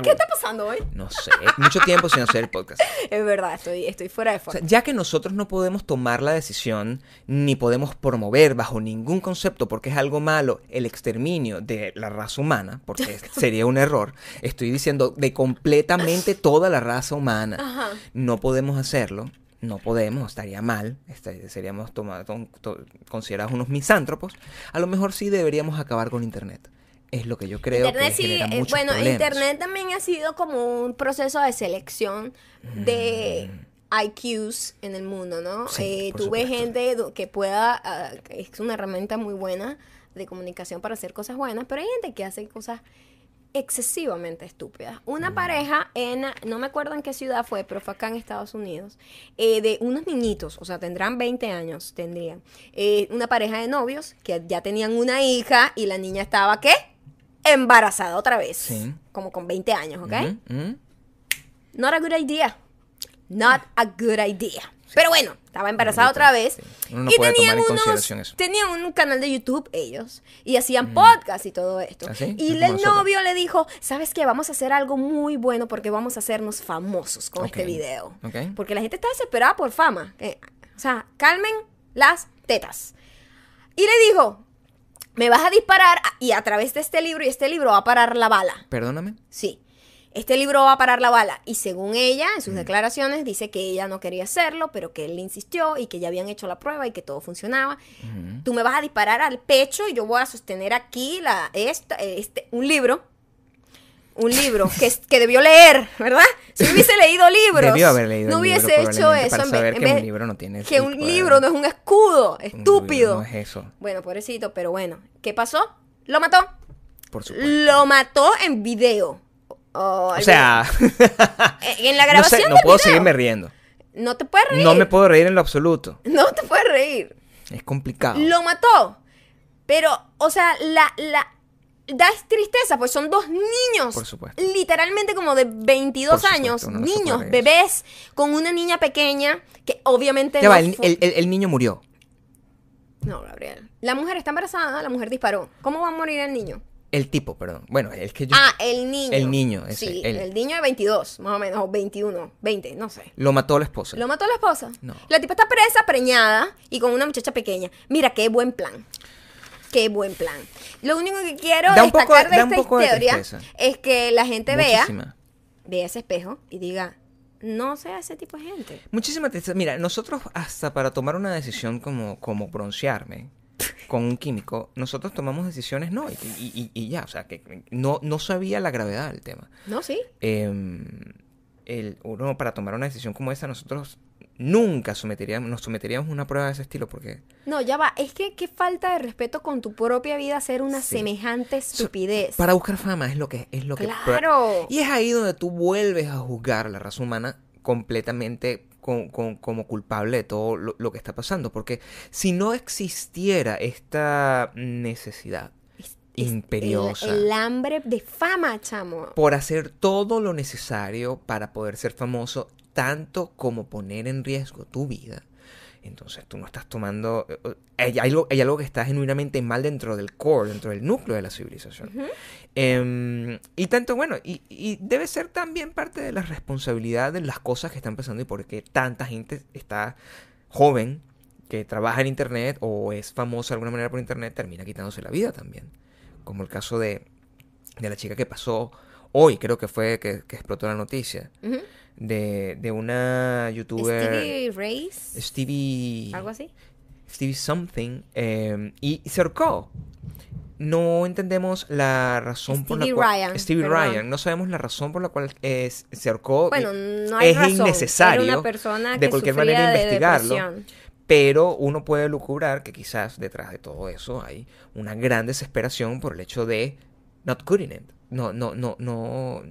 ¿Qué está pasando hoy? No sé, mucho tiempo sin hacer el podcast. Es verdad, estoy, estoy fuera de O forma. sea, ya que nosotros no podemos tomar la decisión ni podemos promover bajo ningún concepto porque es algo malo el exterminio de la raza humana, porque sería un error, estoy diciendo de completamente toda la raza humana. Ajá. No podemos hacerlo. No podemos, estaría mal, este, seríamos toma- to- to- considerados unos misántropos. A lo mejor sí deberíamos acabar con Internet. Es lo que yo creo Internet que sí, genera eh, muchos bueno, problemas. Internet también ha sido como un proceso de selección de IQs en el mundo, ¿no? Mm. Sí, Eh, supuesto. gente que pueda, que es una herramienta muy buena de comunicación para hacer cosas buenas, pero hay gente que hace cosas excesivamente estúpidas. Una Mm. pareja en, no me acuerdo en qué ciudad fue, pero fue acá en Estados Unidos, eh, de unos niñitos, o sea, tendrán 20 años, tendrían, eh, una pareja de novios que ya tenían una hija y la niña estaba, ¿qué? Embarazada otra vez, Sí. como con 20 años, ¿ok? Not a good idea. Not a good idea. Pero bueno, estaba embarazada otra vez. sí. Uno no y puede tenían tomar en unos, consideración eso. tenían un canal de YouTube ellos y hacían podcast y todo esto. ¿Ah? Y el nosotros. novio le dijo, ¿sabes qué? Vamos a hacer algo muy bueno porque vamos a hacernos famosos con este video. ok. Porque la gente está desesperada por fama. Eh, o sea, calmen las tetas. Y le dijo, me vas a disparar y a través de este libro y este libro va a parar la bala. Perdóname. Sí. Este libro va a parar la bala. Y según ella, en Mm. sus declaraciones, dice que ella no quería hacerlo, pero que él insistió y que ya habían hecho la prueba y que todo funcionaba. Tú me vas a disparar al pecho y yo voy a sostener aquí la, esta, este, un libro. Un libro que, que debió leer, ¿verdad? Si hubiese leído libros, Debió haber leído no libro, hubiese hecho eso. para en saber en que un libro no tiene Que un poder. libro no es un escudo, Un estúpido. No es eso, Bueno, pobrecito, pero bueno. ¿Qué pasó? Lo mató. por supuesto. Lo mató en video. Oh, O sea, en la no, grabación sé, no del puedo video. seguirme riendo. No te puedes reír. No me puedo reír en lo absoluto. No te puedes reír. Es complicado. Lo mató. Pero, o sea, la, la, da tristeza, pues son dos niños. Por supuesto. Literalmente como de 22 Por supuesto, años. no niños, bebés, con una niña pequeña que obviamente Ya no va, el- el niño murió. No, Gabriel. La mujer está embarazada, la mujer disparó. ¿Cómo va a morir el niño? El tipo, perdón. Bueno, es que yo... Ah, el niño. El niño, ese, Sí, el- el niño de 22, más o menos, o 21, 20, no sé. Lo mató la esposa. ¿Lo mató la esposa? No. La tipa está presa, preñada y con una muchacha pequeña. Mira, qué buen plan. Qué buen plan. Lo único que quiero Da un poco- destacar de esta de historia es que la gente vea, vea ese espejo y diga, no sea ese tipo de gente. Muchísima tristeza. Mira, nosotros hasta para tomar una decisión como, como broncearme con un químico, nosotros tomamos decisiones no, y, y- y- y ya, o sea, que no, no sabía la gravedad del tema. No, sí. Em, el, uno para tomar una decisión como esa, nosotros nunca someteríamos, nos someteríamos a una prueba de ese estilo porque No, ya va. Es que qué falta de respeto con tu propia vida hacer una Sí. semejante estupidez. para buscar fama es lo que es lo que Claro. y es ahí donde tú vuelves a juzgar la raza humana completamente con- con- como culpable de todo lo, lo que está pasando porque si no existiera esta necesidad Es- imperiosa El, el hambre de fama, chamo. por hacer todo lo necesario para poder ser famoso, tanto como poner en riesgo tu vida. Entonces tú no estás tomando... eh, eh, Hay algo, hay algo que está genuinamente mal dentro del core, dentro del núcleo de la civilización. Em, y tanto, bueno, y, y debe ser también parte de la responsabilidad de las cosas que están pasando y por qué tanta gente está joven que trabaja en Internet o es famosa de alguna manera por Internet, termina quitándose la vida también. Como el caso de, de la chica que pasó hoy, creo que fue que, que explotó la noticia, de, de una youtuber... Stevie Race. Stevie... Algo así. Stevie Something, eh, y se ahorcó. No entendemos la razón por la cual... Ryan, Stevie perdón. Ryan. No sabemos la razón por la cual eh, se ahorcó. Bueno, y no hay es razón. innecesario Era una persona de cualquier manera de investigarlo. depresión. Pero uno puede lucubrar que quizás detrás de todo eso hay una gran desesperación por el hecho de not good in it. No, no, no, no,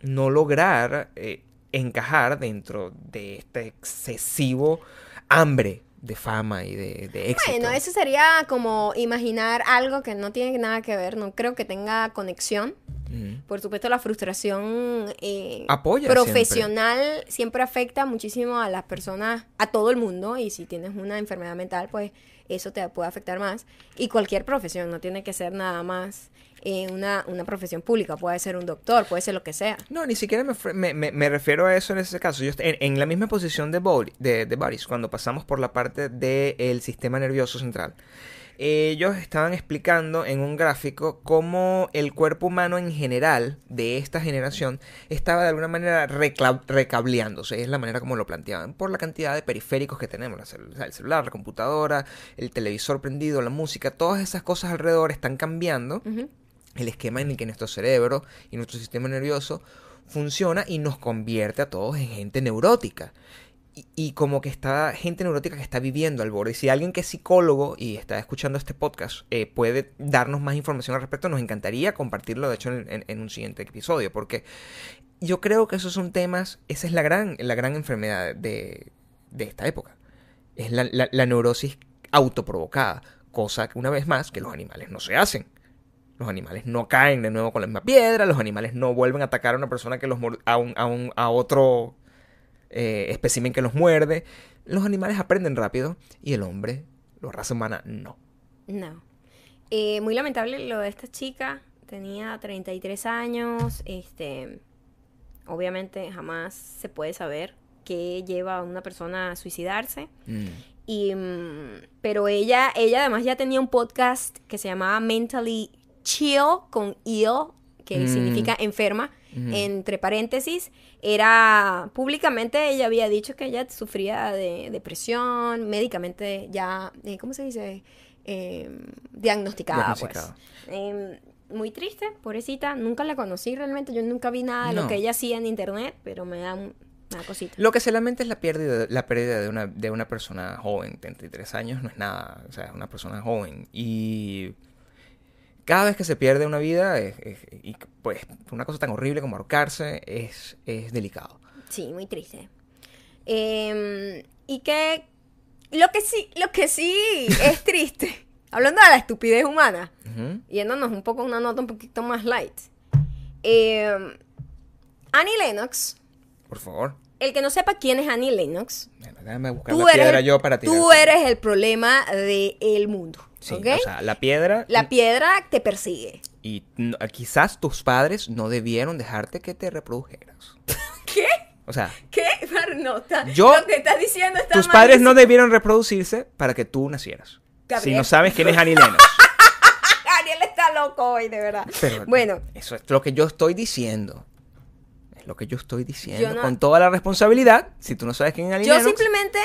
no lograr eh, encajar dentro de este excesivo hambre de fama y de, de éxito. Bueno, eso sería como imaginar algo que no tiene nada que ver, no creo que tenga conexión. Mm. Por supuesto, la frustración eh, Apoya profesional siempre. afecta muchísimo a las personas, a todo el mundo, y si tienes una enfermedad mental, pues eso te puede afectar más. Y cualquier profesión, no tiene que ser nada más eh, una, una profesión pública, puede ser un doctor, puede ser lo que sea. No, ni siquiera me, me- me- refiero a eso en ese caso. Yo en, en la misma posición de, Bori- de, de Boris, cuando pasamos por la parte del sistema nervioso central. Ellos estaban explicando en un gráfico cómo el cuerpo humano en general de esta generación estaba de alguna manera recableándose. Es la manera como lo planteaban. Por la cantidad de periféricos que tenemos. cel- el celular, la computadora, el televisor prendido, la música. Todas esas cosas alrededor están cambiando el esquema en el que nuestro cerebro y nuestro sistema nervioso funciona y nos convierte a todos en gente neurótica. Y, como que está gente neurótica que está viviendo al borde. Y si alguien que es psicólogo y está escuchando este podcast eh, puede darnos más información al respecto, nos encantaría compartirlo, de hecho, en, un siguiente episodio. Porque yo creo que esos son temas, esa es la gran, la gran enfermedad de, de esta época. Es la, la- neurosis autoprovocada. Cosa que una vez más, que los animales no se hacen. Los animales no caen de nuevo con la misma piedra, los animales no vuelven a atacar a una persona que los a, un, a, un- a otro eh, espécimen que los muerde. Los animales aprenden rápido y el hombre, la raza humana, no. No. Eh, muy lamentable lo de esta chica. Tenía 33 años. Este, obviamente jamás se puede saber qué lleva a una persona a suicidarse. Mm. Y, mm, pero ella, ella además ya tenía un podcast que se llamaba Mentally Chill con ill, que Mm. significa enferma. Entre paréntesis, era públicamente ella había dicho que ella sufría de depresión, médicamente ya, eh, ¿cómo se dice? Em, diagnosticada, pues. Em, muy triste, pobrecita. Nunca la conocí realmente. Yo nunca vi nada de lo que ella hacía en internet, pero me da, un- me da cosita. Lo que se lamenta es la pérdida, la pérdida de, una, de una persona joven. 33 años no es nada. O sea, es una persona joven. Y cada vez que se pierde una vida, es- es- y pues una cosa tan horrible como ahorcarse, es, es delicado. Sí, muy triste. Em, y que lo que sí, lo que sí es triste, hablando de la estupidez humana, Ujú. yéndonos un poco a una nota un poquito más light. em, Annie Lennox, Por favor. El que no sepa quién es Annie Lennox, Bueno, déjame buscar tú la eres, piedra yo para tirar. tú eres el problema del mundo. Sí, ¿ok? o sea, la piedra. la piedra te persigue. Y no- quizás tus padres no debieron dejarte que te reprodujeras. ¿Qué? O sea, ¿Qué? Marnota. Yo- Lo que estás diciendo está tus padres no malísimo. debieron reproducirse para que tú nacieras. Si Gabriel. no sabes quién es Annie Lennox. Ariel está loco hoy, de verdad. Pero bueno, eso es lo que yo estoy diciendo. Lo que yo estoy diciendo. Yo no- Con toda la responsabilidad. Si tú no sabes quién es yo simplemente,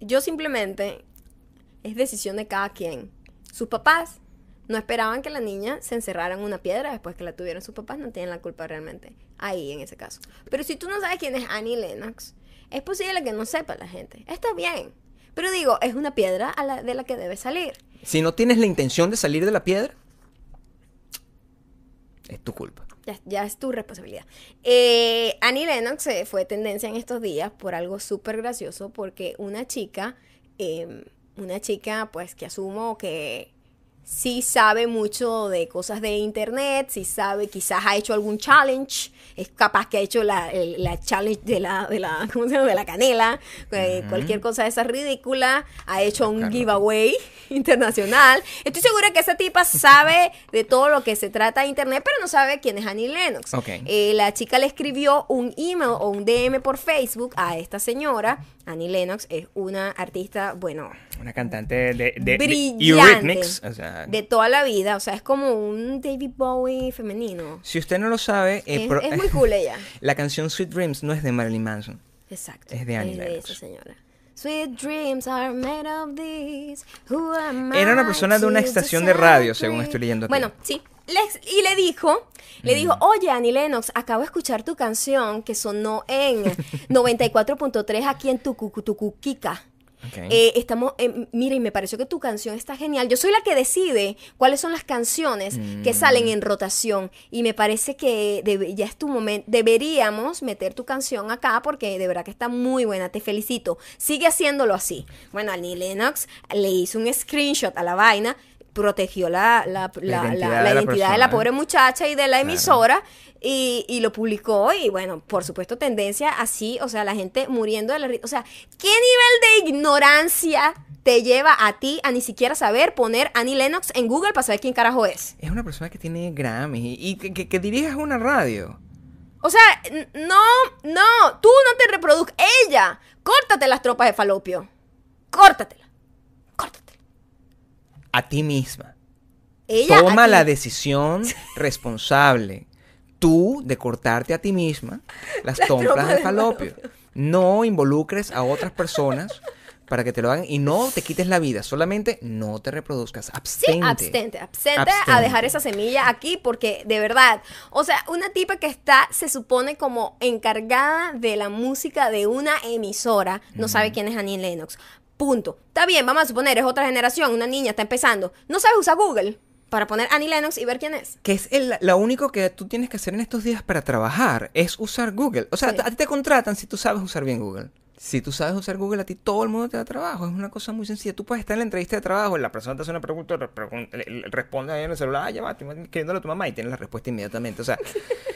yo simplemente, es decisión de cada quien. Sus papás no esperaban que la niña se encerrara en una piedra después que la tuvieron sus papás, no tienen la culpa realmente. Ahí, en ese caso. Pero si tú no sabes quién es Annie Lennox, es posible que no sepa la gente. Está bien. Pero digo, es una piedra a la- de la que debes salir. si no tienes la intención de salir de la piedra, es tu culpa. Ya, ya es tu responsabilidad. Eh, Annie Lennox eh, fue tendencia en estos días por algo súper gracioso, porque una chica, eh, una chica pues que asumo que sí sabe mucho de cosas de internet, sí sabe, quizás ha hecho algún challenge, es capaz que ha hecho la, el- la challenge de la, de la, ¿cómo se llama? De la canela, cualquier cosa de esa ridícula, ha hecho un giveaway internacional. Estoy segura que esa tipa sabe de todo lo que se trata de internet, pero no sabe quién es Annie Lennox. Ok. Eh, la chica le escribió un email o un DM por Facebook a esta señora. Annie Lennox es una artista, bueno, Una cantante de, de, de brillante o sea, de toda la vida. O sea, es como un David Bowie femenino. si usted no lo sabe, eh, Es, pro- es muy cool ella. la canción Sweet Dreams no es de Marilyn Manson. Exacto. Es de Annie Lennox. esa señora. Sweet dreams are made of these. Who am Era una I persona de una estación de radio, según estoy leyendo aquí. Bueno, sí. Les- y le dijo, le dijo, oye, Annie Lennox, acabo de escuchar tu canción que sonó en 94.3 aquí en Tucu- Tucuquica. Ok. Eh, estamos, eh, mira, y me pareció que tu canción está genial. Yo soy la que decide cuáles son las canciones que Mm. salen en rotación. Y me parece que debe- ya es tu momento. Deberíamos meter tu canción acá porque de verdad que está muy buena. Te felicito. Sigue haciéndolo así. Bueno, Annie Lennox le hizo un screenshot a la vaina. Protegió la, la, la- la- identidad de la identidad de la persona. pobre muchacha y de la Claro. emisora y, y lo publicó y bueno, por supuesto tendencia así, o sea, la gente muriendo de la risa. O sea, ¿qué nivel de ignorancia te lleva a ti a ni siquiera saber poner Annie Lennox en Google para saber quién carajo es? Es una persona que tiene Grammy y, que, que, que dirijas una radio. O sea, no, no, tú no te reproduzcas. Ella, córtate las tropas de falopio. Córtatela. A ti misma. Ella Toma la decisión responsable. Tú de cortarte a ti misma las Las trompas trompas de de falopio. No involucres a otras personas para que te lo hagan y no te quites la vida. Solamente no te reproduzcas. Sí, Abstente. abstente, abstente, a Abstente. dejar esa semilla aquí porque de verdad, o sea, una tipa que está, se supone como encargada de la música de una emisora, no sabe quién es Annie Lennox. Punto. Está bien, vamos a suponer, es otra generación, una niña está empezando, no sabe usar Google para poner Annie Lennox y ver quién es. Que es el- lo único que tú tienes que hacer en estos días para trabajar, es usar Google. O sea, Sí. a ti te contratan si tú sabes usar bien Google. Si tú sabes usar Google, a ti todo el mundo te da trabajo. Es una cosa muy sencilla. Tú puedes estar en la entrevista de trabajo, la persona te hace una pregunta, responde ahí en el celular, ah, ya va, estoy escribiéndole a tu mamá y tienes la respuesta inmediatamente. O sea,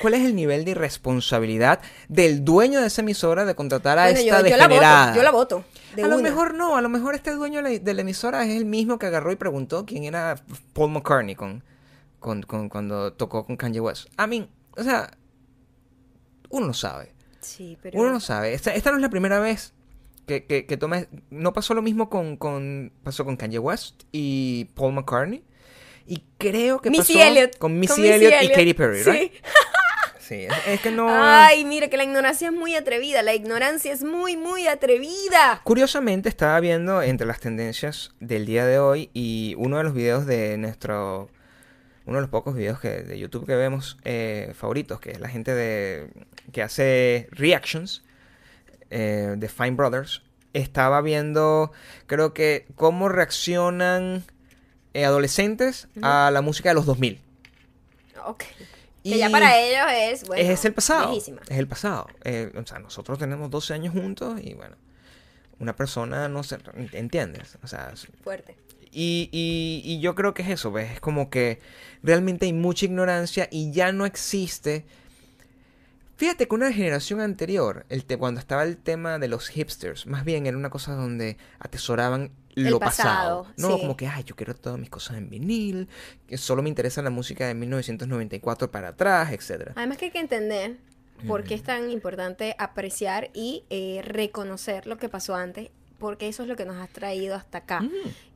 ¿cuál es el nivel de irresponsabilidad del dueño de esa emisora de contratar a Bueno, esta yo, yo la voto, yo la voto. De a lo mejor no, a lo mejor este dueño de la, emisora es el mismo que agarró y preguntó quién era Paul McCartney con, con, con- cuando tocó con Kanye West. I mean, o sea, uno no sabe. Sí, pero... Uno no sabe. Esta, esta no es la primera vez que, que, que toma- No pasó lo mismo con, con. Pasó con Kanye West y Paul McCartney. Y creo que Missy pasó Elliott. con Missy Con Missy Elliott y. Katy Perry, Sí. ¿right? Sí, es, es que no... Ay, mira que la ignorancia es muy atrevida. La ignorancia es muy, muy atrevida. Curiosamente estaba viendo entre las tendencias del día de hoy y uno de los videos de nuestro... Uno de los pocos videos que, de YouTube que vemos eh, favoritos, que es la gente de que hace reactions eh, de Fine Brothers, estaba viendo, creo que, cómo reaccionan eh, adolescentes a la música de los 2000. Ok. Y que ya para ellos es, bueno, es el pasado. viejísima. Es el pasado. Eh, o sea, nosotros tenemos 12 años juntos y bueno, una persona no se entiendes. O sea, es- Fuerte. y, y, y yo creo que es eso, ¿ves? Es como que realmente hay mucha ignorancia y ya no existe. Fíjate que una generación anterior, el te- cuando estaba el tema de los hipsters, más bien era una cosa donde atesoraban El lo pasado, pasado. No, sí. como que, ay, yo quiero todas mis cosas en vinil, que solo me interesa la música de 1994 para atrás, etcétera. Además que hay que entender por qué es tan importante apreciar y eh, reconocer lo que pasó antes, porque eso es lo que nos ha traído hasta acá. Mm.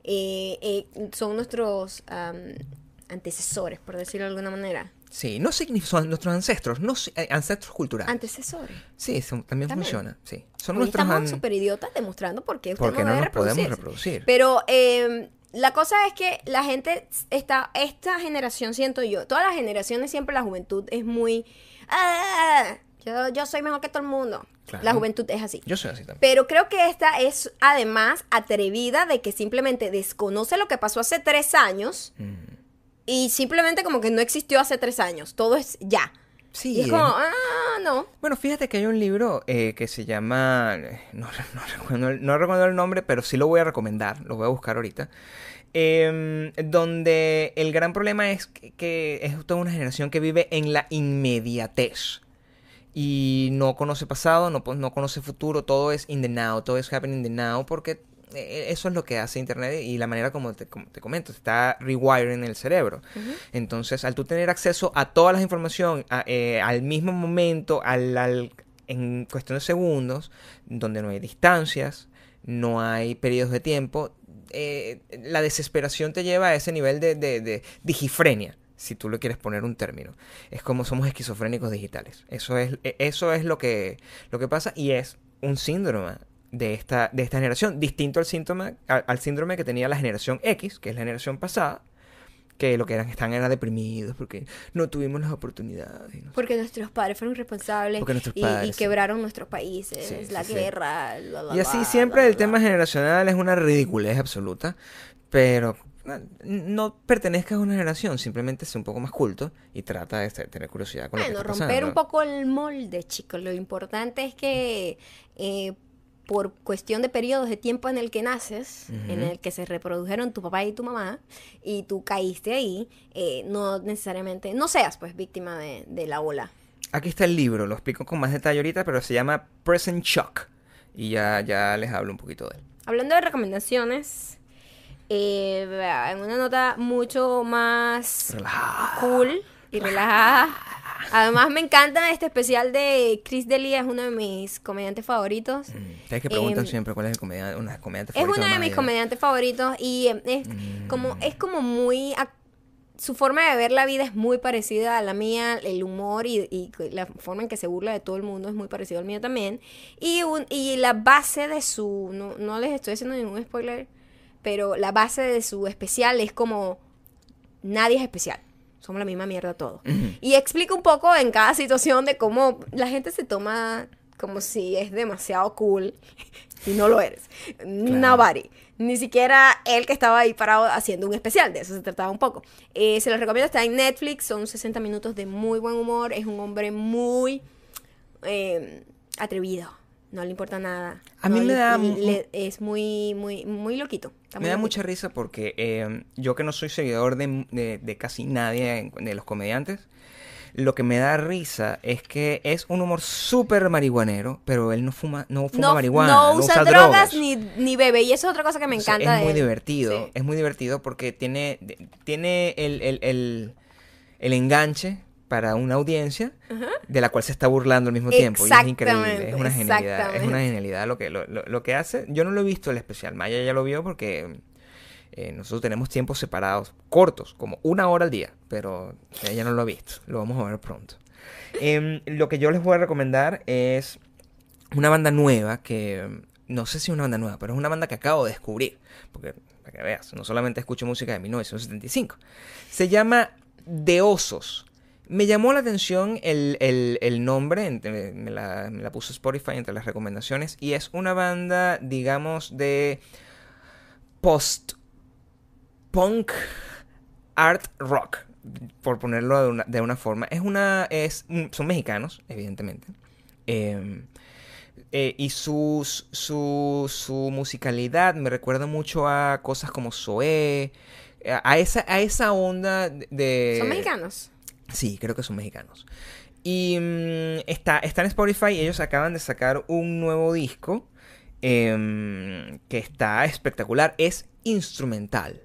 Eh, eh, son nuestros antecesores, por decirlo de alguna manera. Sí, no son nuestros ancestros, no eh, ancestros culturales. Antecesores. sí, son- también, También. funciona, sí. Son Hoy nuestros estamos súper idiotas demostrando por qué porque no nos podemos reproducir. Pero eh, la cosa es que la gente está, esta generación, siento yo, todas las generaciones siempre la juventud es muy, "Ah, yo, yo soy mejor que todo el mundo. Claro. La juventud es así. Yo soy así también. Pero creo que esta es además atrevida de que simplemente desconoce lo que pasó hace tres años Mm. Y simplemente como que no existió hace tres años. Todo es ya. Sí, y es como, ah, no. Bueno, fíjate que hay un libro eh, que se llama. No, no recuerdo, el- no recuerdo el nombre, pero sí lo voy a recomendar. Lo voy a buscar ahorita. em, donde el gran problema es que, que es toda una generación que vive en la inmediatez. Y no conoce pasado, no, po- no conoce futuro, todo es in the now, todo es happening in the now, porque eso es lo que hace Internet y la manera como te, como te comento, está rewiring el cerebro. Entonces, al tú tener acceso a todas las información a- eh, al mismo momento, al, al- en cuestión de segundos, donde no hay distancias, no hay periodos de tiempo, eh, la desesperación te lleva a ese nivel de, de- de digifrenia, si tú le quieres poner un término. Es como somos esquizofrénicos digitales. Eso es, eh, eso es lo, que, lo que pasa y es un síndrome de esta, de esta generación, distinto al síntoma, al, al síndrome que tenía la generación X, que es la generación pasada, que lo que eran, están era deprimidos porque no tuvimos las oportunidades. sé. Porque nuestros padres fueron responsables y- y, sí. quebraron nuestros países, Sí, la sí. guerra, Y así siempre el tema generacional es una ridiculez absoluta, pero no pertenezcas a una generación, simplemente sé un poco más culto y trata de ser- tener curiosidad con lo Bueno, que está romper pasando. un poco el molde, chicos. Lo importante es que eh, por cuestión de periodos de tiempo en el que naces, en el que se reprodujeron tu papá y tu mamá, y tú caíste ahí, eh, no necesariamente, no seas pues víctima de, de la ola. Aquí está el libro, lo explico con más detalle ahorita, pero se llama Present Shock y ya, ya les hablo un poquito de él. Hablando de recomendaciones, eh, en una nota mucho más Relajada. cool y relajada. Además me encanta este especial de Chris D'Elia, es uno de mis comediantes favoritos. Mm, Ustedes que preguntan Em, siempre cuál es el comediante, una comediante Es uno de Maya. mis comediantes favoritos y eh, es como es como muy su forma de ver la vida es muy parecida a la mía, el humor y, y la forma en que se burla de todo el mundo es muy parecido al mío también. Y, un- y la base de su, no, no les estoy haciendo ningún spoiler, pero la base de su especial es como nadie es especial, somos la misma mierda todos. Ujú. Y explica un poco en cada situación de cómo la gente se toma como si es demasiado cool y no lo eres. Nobody. Ni siquiera él que estaba ahí parado haciendo un especial, de eso se trataba un poco. Eh, se los recomiendo, está en Netflix, son 60 minutos de muy buen humor, es un hombre muy eh, atrevido, no le importa nada. A mí No me le- da le- es muy, muy, muy loquito. está Me muy da loquito. mucha risa porque eh, yo que no soy seguidor de, de- de casi nadie de los comediantes, lo que me da risa es que es un humor súper marihuanero, pero él no fuma, no fuma no, marihuana, no no, usa, drogas, Ni, ni bebe, y eso es otra cosa que me O sea, encanta es de muy él. divertido, Sí. es muy divertido porque tiene, tiene el, el- el- el enganche para una audiencia de la cual se está burlando al mismo tiempo. Y es increíble, es una genialidad, es una genialidad lo que, lo, lo- lo que hace. Yo no lo he visto el especial, Maya ya lo vio porque Eh, nosotros tenemos tiempos separados, cortos, como una hora al día, pero ella no lo ha visto, lo vamos a ver pronto. Em, lo que yo les voy a recomendar es una banda nueva que no sé si es una banda nueva, pero es una banda que acabo de descubrir. Porque, para que veas, no solamente escucho música de 1975. Se llama De Osos. Me llamó la atención el, el- el nombre, me la, puso Spotify entre las recomendaciones, y es una banda, digamos, de post-punk art rock, por ponerlo de una, de una forma. Es una, es, un- son mexicanos, evidentemente. Em, eh, y sus, su, su musicalidad me recuerda mucho a cosas como Zoé, a, esa, a esa onda de- ¿Son mexicanos? Sí, creo que son mexicanos. Y mm, está, en Spotify, ellos acaban de sacar un nuevo disco em, que está espectacular, es instrumental.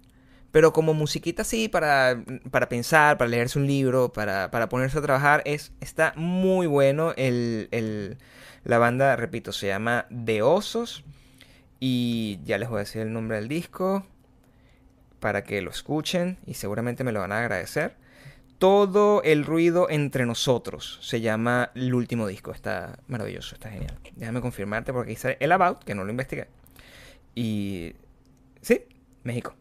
Pero como musiquita así para, para pensar, para leerse un libro, para, para ponerse a trabajar, es, está muy bueno. El, el- la banda, repito, se llama De Osos. Y ya les voy a decir el nombre del disco para que lo escuchen y seguramente me lo van a agradecer. Todo el ruido entre nosotros se llama el último disco. Está maravilloso, está genial. Déjame confirmarte porque aquí sale el About, que no lo investigué. Y. Sí, México.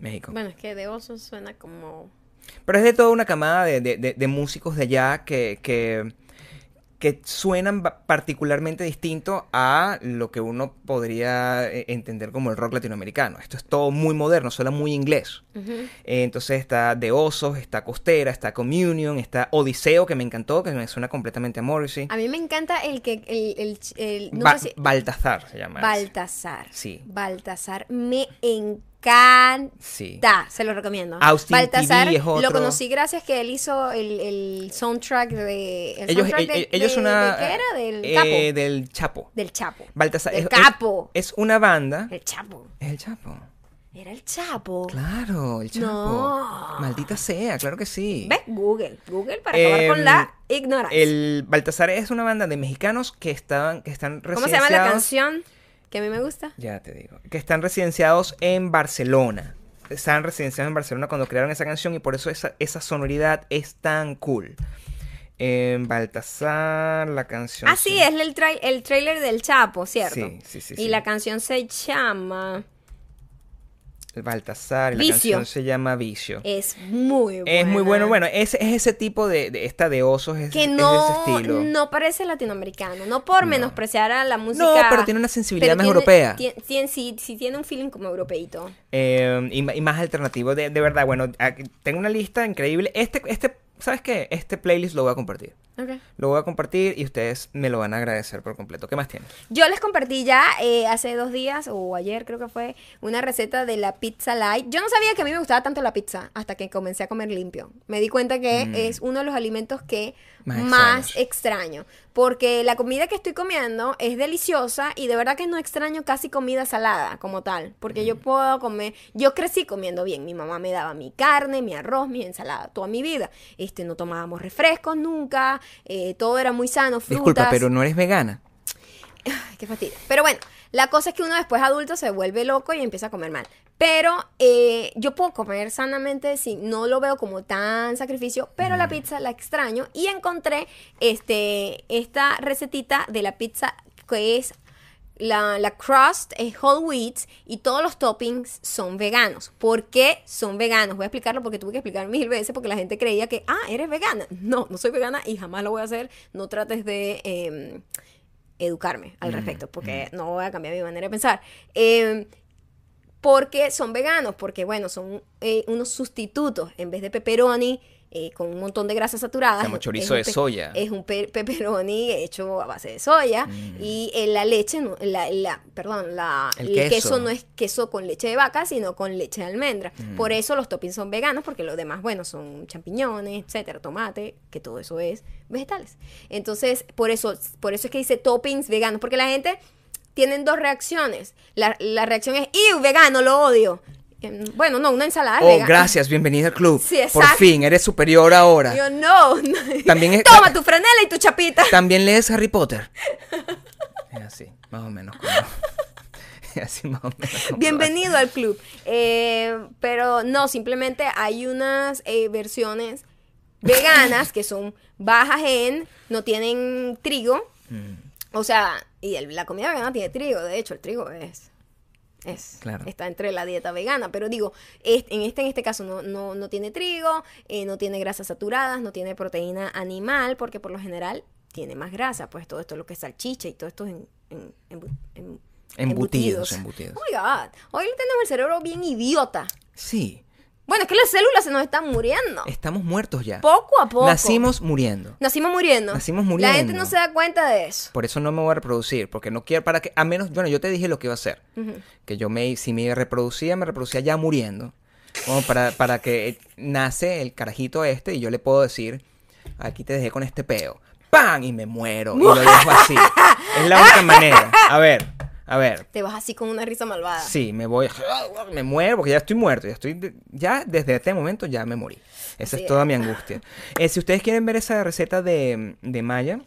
México. Bueno, es que de osos suena como... Pero es de toda una camada de, de- de- de músicos de allá que, que, que suenan particularmente distinto a lo que uno podría eh, entender como el rock latinoamericano. Esto es todo muy moderno, suena muy inglés. Eh, entonces está De Osos, está Costera, está Communion, está Odiseo, que me encantó, que me suena completamente a Morrissey. A mí me encanta el que... El, el, el- no Ba- sé si... Baltazar se llama. ese. Baltasar. Sí. Baltasar me encanta. Sí. Se lo recomiendo. Austin Baltasar TV es lo otro. conocí gracias que él hizo el, el soundtrack de. El Ellos, soundtrack de, ellos de- una... ¿de qué era? Del eh, Capo. del Chapo. Del Chapo. Baltasar. Del es- Capo. Es, es una banda... El Chapo. Es el Chapo. Era el Chapo. Claro, el Chapo. No. Maldita sea, claro que sí. ¿Ves? Google. Google para acabar con la ignorancia. El Baltasar es una banda de mexicanos que estaban, que están ¿Cómo se llama la canción que a mí me gusta? Ya te digo. Que están residenciados en Barcelona. Estaban residenciados en Barcelona cuando crearon esa canción y por eso esa, esa sonoridad es tan cool. En Baltasar, la canción. Ah, sí, es el, el trailer del Chapo, ¿cierto? Sí, sí, sí, Y sí. la canción se llama. El Baltasar, la Vicio. canción se llama Vicio. Es muy buena. Es muy bueno. Bueno, es, es ese tipo de, de- esta de osos, es, que es de no, ese estilo. no parece latinoamericano, no por No. menospreciar a la música. No, pero tiene una sensibilidad más tiene- europea. tien- tien- sí, sí tiene un feeling como europeíto. Eh, y, más alternativo. De, de verdad, bueno, tengo una lista increíble. Este, este, ¿sabes qué? Este playlist lo voy a compartir. Lo voy a compartir y ustedes me lo van a agradecer por completo. ¿Qué más tiene? Yo les compartí ya eh, hace dos días o ayer creo que fue una receta de la pizza light. Yo no sabía que a mí me gustaba tanto la pizza hasta que comencé a comer limpio. Me di cuenta que Mm. es uno de los alimentos que Más más, extraño. Porque la comida que estoy comiendo es deliciosa y de verdad que no extraño casi comida salada como tal. Porque Mm. yo puedo comer, yo crecí comiendo bien. Mi mamá me daba mi carne, mi arroz, mi ensalada, toda mi vida. Este, no tomábamos refrescos nunca, eh, todo era muy sano, frutas. Disculpa, pero no eres vegana. Ay, qué fastidio. Pero bueno, la cosa es que uno después adulto se vuelve loco y empieza a comer mal. Pero eh, yo puedo comer sanamente, sí, no lo veo como tan sacrificio, pero la pizza la extraño y encontré este, esta recetita de la pizza que es la, la crust es whole wheat y todos los toppings son veganos. ¿Por qué son veganos? Voy a explicarlo porque tuve que explicar mil veces porque la gente creía que, ah, eres vegana. No, no soy vegana y jamás lo voy a hacer. No trates de em, educarme al respecto porque no voy a cambiar mi manera de pensar. Em, porque son veganos, porque bueno, son eh, unos sustitutos en vez de pepperoni eh, con un montón de grasas saturadas. Como es chorizo de soya. Es un pe- pepperoni hecho a base de soya y eh, la leche, la, la- perdón, la, El el, queso. queso. no es queso con leche de vaca, sino con leche de almendra. Por eso los toppings son veganos, porque los demás, bueno, son champiñones, etcétera, tomate, que todo eso es vegetales. Entonces, por eso, por eso es que dice toppings veganos, porque la gente tienen dos reacciones. La, la reacción es, ¡Ew, vegano, lo odio! Em, Bueno, no, una ensalada es Oh, vegana. gracias, bienvenida al club. Sí, Por exacto. fin, eres superior ahora. Yo no. no. También es- Toma tu franela y tu chapita. También lees Harry Potter. Es así, más o menos. como- así más o menos. como Bienvenido al club. Eh, pero no, simplemente hay unas eh, versiones veganas que son bajas en, no tienen trigo. Mm, O sea, y el- la comida vegana tiene trigo. De hecho, el trigo es. Es, Claro. Está entre la dieta vegana. Pero digo, es- en, este, en este caso no, no, no tiene trigo, eh, no tiene grasas saturadas, no tiene proteína animal, porque por lo general tiene más grasa. Pues todo esto es lo que es salchicha y todo esto es en, en- embu- en- Embutidos, embutidos. Oh my God. Hoy tenemos el cerebro bien idiota. Sí, Bueno, es que las células se nos están muriendo. estamos muertos ya. Poco a poco. Nacimos muriendo. Nacimos muriendo. Nacimos La muriendo. gente no se da cuenta de eso. Por eso no me voy a reproducir, porque no quiero para que, a menos, bueno, yo te dije lo que iba a hacer, que yo me, si me reproducía, me reproducía ya muriendo, como para, para que nace el carajito este y yo le puedo decir, aquí te dejé con este peo, ¡pam! y me muero y lo dejo así. Es la única manera. A ver, a ver, Te vas así con una risa malvada. sí, me voy, me muero porque ya estoy muerto, ya estoy, ya desde este momento ya me morí. Esa es toda mi angustia. Eh, si ustedes quieren ver esa receta de, de Maya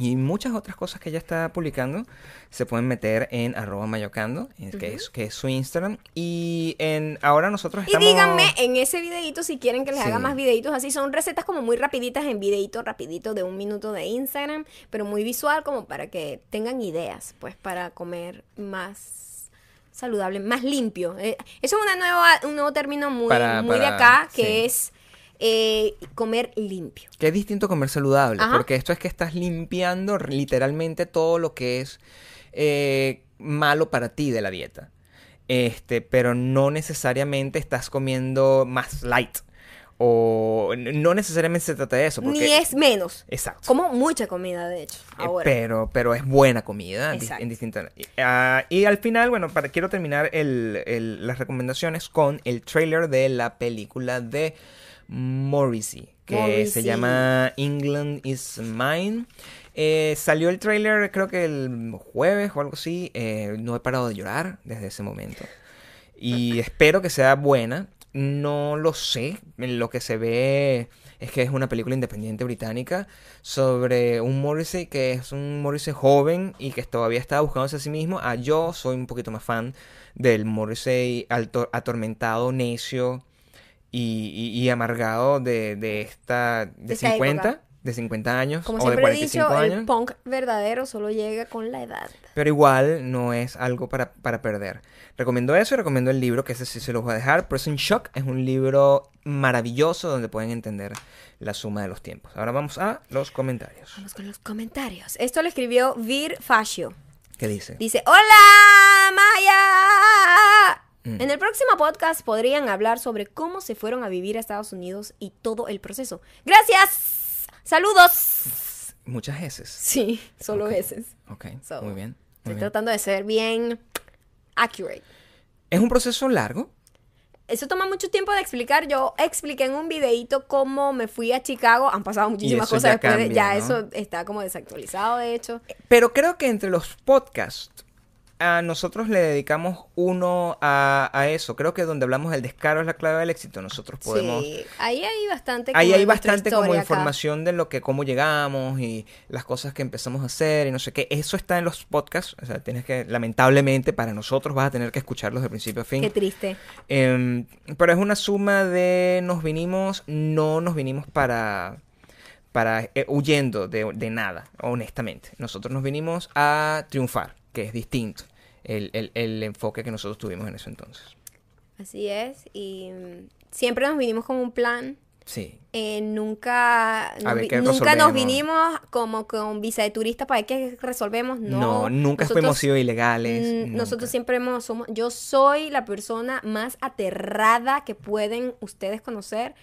y muchas otras cosas que ella está publicando, se pueden meter en arroba mayocando, que, es, que es su Instagram. Y en ahora nosotros Y estamos... díganme en ese videito si quieren que les Sí. haga más videitos así. Son recetas como muy rapiditas en videito rapidito de un minuto de Instagram, pero muy visual como para que tengan ideas, pues para comer más saludable, más limpio. Eh, eso es una nueva, un nuevo término muy, Para- muy de acá, que sí. es eh, comer limpio. Que es distinto comer saludable, Ajá. porque esto es que estás limpiando literalmente todo lo que es eh, malo para ti de la dieta. Este, pero no necesariamente estás comiendo más light. O no necesariamente se trata de eso. Porque, Ni es menos. Exacto. Como mucha comida, de hecho. Eh, Ahora. pero, pero es buena comida Exacto. en distintas. ah, y al final, bueno, para, quiero terminar el- el- las recomendaciones con el trailer de la película de Morrissey, que se llama England is Mine. Eh, salió el trailer creo que el jueves o algo así. eh, no he parado de llorar desde ese momento. Y espero que sea buena. No lo sé. Lo que se ve es que es una película independiente británica sobre un Morrissey que es un Morrissey joven y que todavía está buscándose a sí mismo. Ah, yo soy un poquito más fan del Morrissey atormentado, necio y, y- y amargado de, de esta de De esta 50, época. de 50 años Como o de siempre he 45 dicho, años. el punk verdadero solo llega con la edad. Pero igual no es algo para, para perder. Recomiendo eso y recomiendo el libro, que ese sí se los voy a dejar. Prison Shock es un libro maravilloso donde pueden entender la suma de los tiempos. Ahora vamos a los comentarios. Vamos con los comentarios. Esto lo escribió Vir Fascio. ¿Qué dice? Dice, hola Maya. Mm. En el próximo podcast podrían hablar sobre cómo se fueron a vivir a Estados Unidos y todo el proceso. Gracias. Saludos. Muchas veces. Sí, solo veces. Ok, So, muy bien. muy Estoy bien. tratando de ser bien accurate. Es un proceso largo. Eso toma mucho tiempo de explicar. Yo expliqué en un videito cómo me fui a Chicago. Han pasado muchísimas cosas ya después. de- cambia, ya ¿no? eso está como desactualizado, de hecho. Pero creo que entre los podcasts a nosotros le dedicamos uno a, a eso. Creo que donde hablamos del descaro es la clave del éxito. Nosotros podemos... Sí, ahí hay bastante. Ahí hay bastante como acá. información de lo que cómo llegamos y las cosas que empezamos a hacer y no sé qué. Eso está en los podcasts. O sea, tienes que, lamentablemente, para nosotros vas a tener que escucharlos de principio a fin. Qué triste. Em, pero es una suma de nos vinimos, no nos vinimos para, para eh, huyendo de, de nada, honestamente. Nosotros nos vinimos a triunfar, que es distinto el, el- el enfoque que nosotros tuvimos en ese entonces. Así es. Y mm, siempre nos vinimos con un plan. Sí. Eh, nunca nos, ver nunca nos vinimos como con visa de turista para ver qué resolvemos. No, No, nunca Nosotros- fuimos sido ilegales. Nunca. Nosotros siempre hemos, somos, yo soy la persona más aterrada que pueden ustedes conocer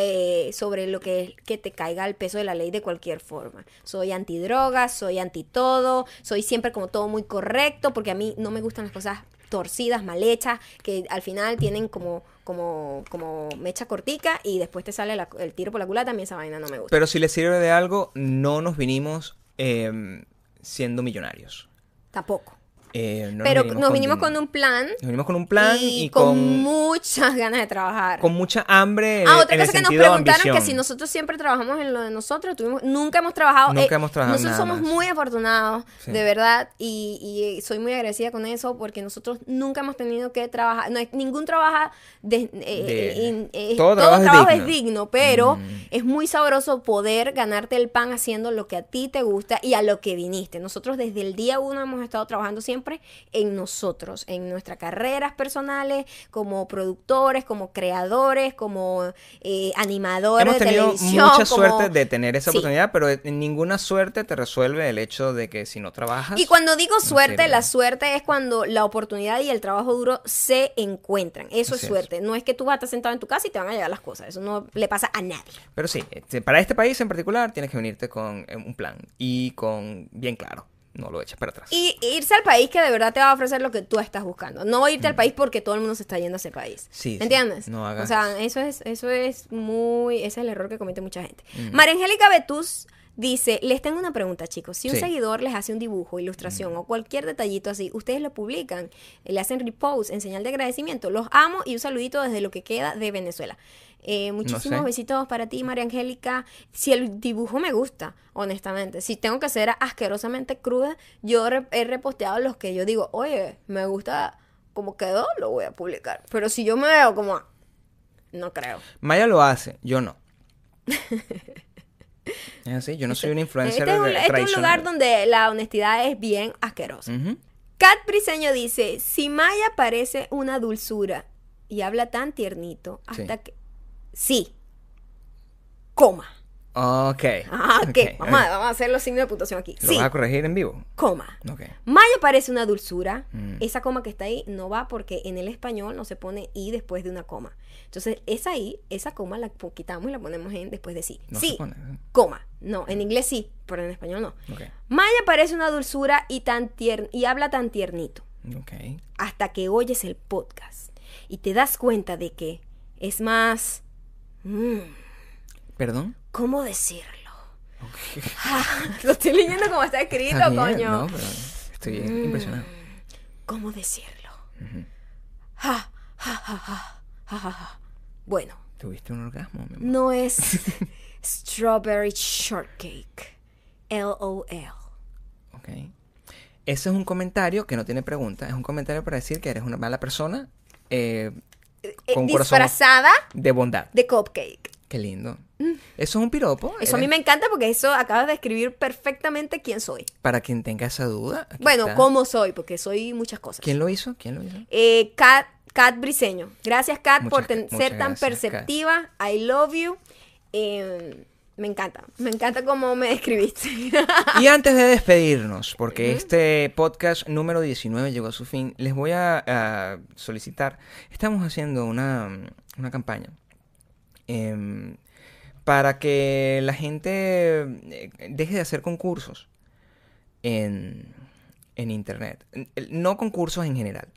eh, sobre lo que es que te caiga el peso de la ley de cualquier forma. Soy antidrogas, soy anti todo, soy siempre como todo muy correcto, porque a mí no me gustan las cosas torcidas, mal hechas, que al final tienen como, como, como mecha cortica y después te sale la- el tiro por la culata, a mí esa vaina no me gusta. Pero si les sirve de algo, no nos vinimos em, siendo millonarios. Tampoco. Eh, no Pero nos vinimos con un plan. Nos vinimos con un plan y, y, con, con, muchas ganas de trabajar. con mucha hambre Ah, otra en el cosa que nos preguntaron que ambición. si nosotros siempre trabajamos en lo de nosotros, tuvimos, nunca hemos trabajado. Nunca eh, hemos trabajado Nosotros somos más. muy afortunados, Sí. de verdad, y, y soy muy agradecida con eso porque nosotros nunca hemos tenido que trabajar. No ningún trabajo de, eh, eh, todo trabajo es digno. pero Mm. es muy sabroso poder ganarte el pan haciendo lo que a ti te gusta y a lo que viniste. Nosotros desde el día uno hemos estado trabajando siempre en nosotros, en nuestras carreras personales, como productores, como creadores, como eh, animadores Hemos de tenido televisión. mucha como- suerte de tener esa Sí. oportunidad, pero en ninguna suerte te resuelve el hecho de que si no trabajas. Y cuando digo suerte, la suerte es cuando la oportunidad y el trabajo duro se encuentran. Eso Así es es. suerte. No es que tú vas a estar sentado en tu casa y te van a llegar las cosas. Eso no le pasa a nadie. Pero sí, este, para este país en particular tienes que venirte con eh, un plan y con bien claro. No lo eches para atrás. Y irse al país que de verdad te va a ofrecer lo que tú estás buscando. No irte al país porque todo el mundo se está yendo a ese país. Mm. Sí, sí. ¿Entiendes? No hagas O sea, eso es, eso es muy. Ese es el error que comete mucha gente. Mm. María Angélica Betús dice: Les tengo una pregunta, chicos. Si un Sí. Mm. seguidor les hace un dibujo, ilustración o cualquier detallito así, ustedes lo publican, le hacen repost en señal de agradecimiento. Los amo y un saludito desde lo que queda de Venezuela. Eh, muchísimos sé. besitos para ti, María Angélica. Si el dibujo me gusta, honestamente, si tengo que ser asquerosamente cruda, yo re- he reposteado los que yo digo, oye, me gusta como quedó, lo voy a publicar. Pero si yo me veo como, no creo. Maya lo hace, yo no. es así, yo no soy un influencer Este es un, este es un lugar donde la honestidad es bien asquerosa. Briseño dice, si Maya parece una dulzura y habla tan tiernito, hasta Sí. que... Sí. Coma. Ok. Ah, ok, ¿qué? Vamos, a- vamos a hacer los signos de puntuación aquí. ¿Lo Sí, vas a corregir en vivo? coma. Ok. Maya parece una dulzura. Mm. Esa coma que está ahí no va porque en el español no se pone i después de una coma. Entonces, esa i, esa coma la quitamos y la ponemos en después de sí. No sí, se pone. ¿eh? coma. No, en inglés sí, pero en español no. Ok. Maya parece una dulzura y, tan tier- y habla tan tiernito. Ok. Hasta que oyes el podcast y te das cuenta de que es más... mm, ¿Perdón? ¿Cómo decirlo? Lo estoy leyendo como está escrito, Está bien, coño. No, pero estoy Mm. impresionado. ¿Cómo decirlo? Ja, ja, ja. Bueno, ¿Tuviste un orgasmo, mi amor? no es Strawberry Shortcake. LOL. Ok. Ese es un comentario que no tiene pregunta. Es un comentario para decir que eres una mala persona eh, Eh, Con disfrazada de bondad. de cupcake. Qué lindo. Eso es un piropo. Eso a mí me encanta porque eso acaba de describir perfectamente quién soy. Para quien tenga esa duda. Bueno, está. cómo soy, porque soy muchas cosas. ¿Quién lo hizo? ¿Quién lo hizo? Eh, Kat, Kat Briseño. Gracias, Kat, Muchas por ten- ser tan gracias, Kat. perceptiva. I love you. Eh, me encanta. Me encanta cómo me describiste. Y antes de despedirnos, porque este podcast número 19 llegó a su fin, les voy a, a solicitar, estamos haciendo una, una campaña em, para que la gente eh, deje de hacer concursos en, en Internet. No concursos en general.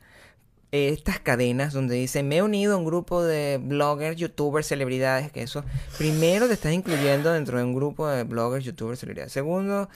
Estas cadenas donde dice me he unido a un grupo de bloggers, youtubers, celebridades, que eso, primero te estás incluyendo dentro de un grupo de bloggers, youtubers, celebridades. Segundo,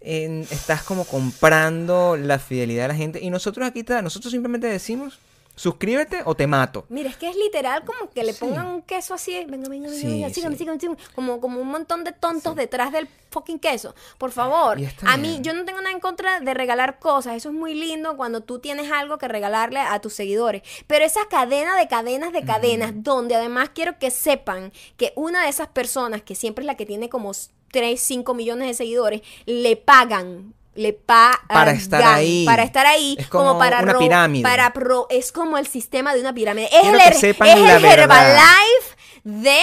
en- estás como comprando la fidelidad de la gente. Y nosotros aquí, está, nosotros simplemente decimos, suscríbete o te mato. Mira, es que es literal como que le Sí. pongan un queso así. Venga, venga, venga, Sí, venga, sígame, sí. sígame, sígame. Como, como un montón de tontos detrás del fucking queso. Por favor. A mí, bien. yo no tengo nada en contra de regalar cosas. Eso es muy lindo cuando tú tienes algo que regalarle a tus seguidores. Pero esa cadena de cadenas de cadenas, donde además quiero que sepan que una de esas personas, que siempre es la que tiene como 3, 5 millones de seguidores, le pagan. Le pagan Para estar ahí. para estar ahí Es como para una pirámide. para pro- es como el sistema de una pirámide es Quiero el, que her- sepan es la el. Herbalife de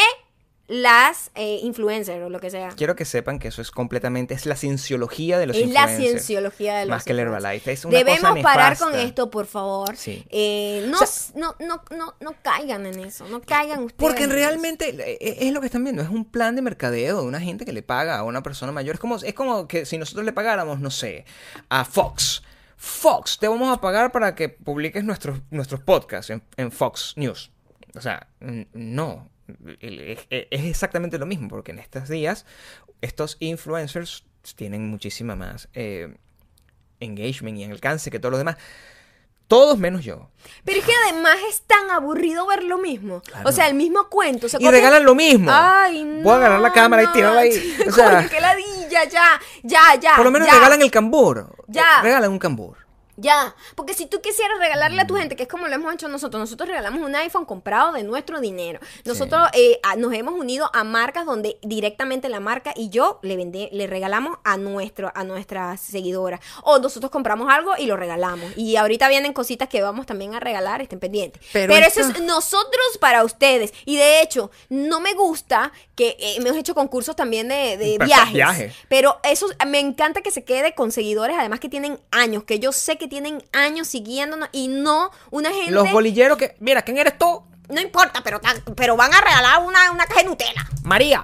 las eh, influencers o lo que sea Quiero que sepan que eso es completamente, es la cienciología de los es la influencers. cienciología de los Más que el. Herbalife. Es una Debemos cosa parar con esto, por favor. Sí. Eh, no, O sea- no, no, no, no caigan en eso. No caigan ustedes. Porque eso. realmente eh, eh, es lo que están viendo, es un plan de mercadeo de una gente que le paga a una persona mayor. Es como, es como que si nosotros le pagáramos, no sé, a Fox. Fox, te vamos a pagar para que publiques nuestros, nuestros podcasts en, en Fox News. O sea, no. Es, es exactamente lo mismo, porque en estos días estos influencers tienen muchísima más... eh, engagement y alcance que todos los demás. Todos menos yo. Pero es que además es tan aburrido ver lo mismo. Claro. O sea, el mismo cuento. O sea, Y regalan lo mismo. Ay, no. Voy a agarrar la cámara y tirarla ahí. O sea, Coño, qué ladilla, ya, ya, ya. por lo menos ya, regalan el cambur. Ya. Regalan un cambur. Ya, porque si tú quisieras regalarle a tu gente, que es como lo hemos hecho nosotros, nosotros regalamos un iPhone comprado de nuestro dinero. Nosotros eh, a- nos hemos unido a marcas donde directamente la marca y yo le vendé, le regalamos a nuestro, a nuestras seguidoras. O nosotros compramos algo y lo regalamos. Y ahorita vienen cositas que vamos también a regalar, estén pendientes. Pero Pero, esto- eso es nosotros para ustedes. Y de hecho, no me gusta que eh, hemos hecho concursos también de, viajes. viaje. Pero eso me encanta que se quede con seguidores, además que tienen años, que yo sé que tienen años siguiéndonos y no una gente. Los bolilleros que. Mira, ¿quién eres tú? no importa, pero, pero van a regalar una, una caja de Nutella. María.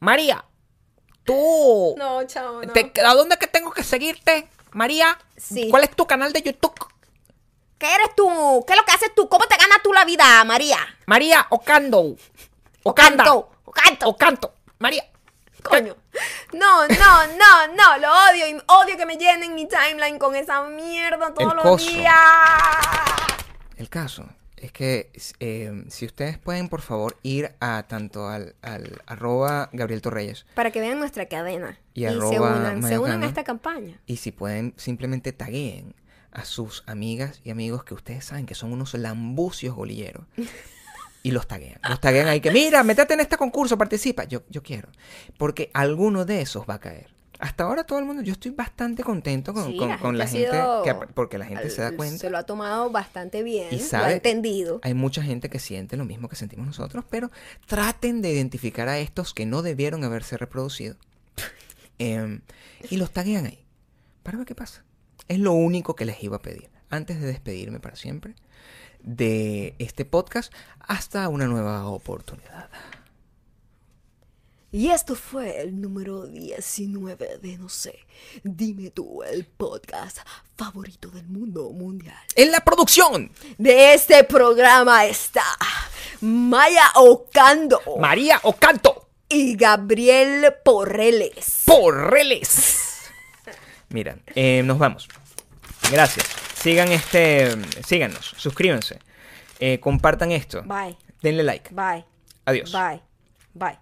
María. Tú. No, chao, no. Te- ¿A dónde es que tengo que seguirte? María. Sí. ¿Cuál es tu canal de YouTube? ¿Qué eres tú? ¿Qué es lo que haces tú? ¿Cómo te ganas tú la vida, María? María Ocando. Ocanto, Ocanda. Ocanto. Ocanto. María. Coño. No, no, no, no, lo odio y odio que me llenen mi timeline con esa mierda todos El los coso. días. El caso es que eh, si ustedes pueden, por favor, ir a tanto al, al arroba Gabriel Torreyes Para que vean nuestra cadena Y y, se unan, se unan a esta campaña. y si pueden, simplemente tagueen a sus amigas y amigos que ustedes saben que son unos lambucios golilleros. Y los taguean. Los taguean ahí que, mira, métete en este concurso, participa. Yo, yo quiero. Porque alguno de esos va a caer. Hasta ahora todo el mundo, yo estoy bastante contento con, Sí, con- con la ha gente, sido- que porque la gente se da cuenta. Se lo ha tomado bastante bien, Y lo ha sabe- entendido. Hay mucha gente que siente lo mismo que sentimos nosotros, pero traten de identificar a estos que no debieron haberse reproducido. Em, y los taguean ahí. Para ver qué pasa. Es lo único que les iba a pedir. Antes de despedirme para siempre de este podcast, hasta una nueva oportunidad. Y esto fue el número 19 de No sé, dime tú, el podcast favorito del mundo mundial. En la producción, De este programa está Maya Ocando María Ocanto, y Gabriel Porreles. Porreles. Mira, eh, nos vamos. Gracias. Sigan este, síganos, suscríbanse, eh, compartan esto, Bye, denle like. bye, Adiós. bye, bye.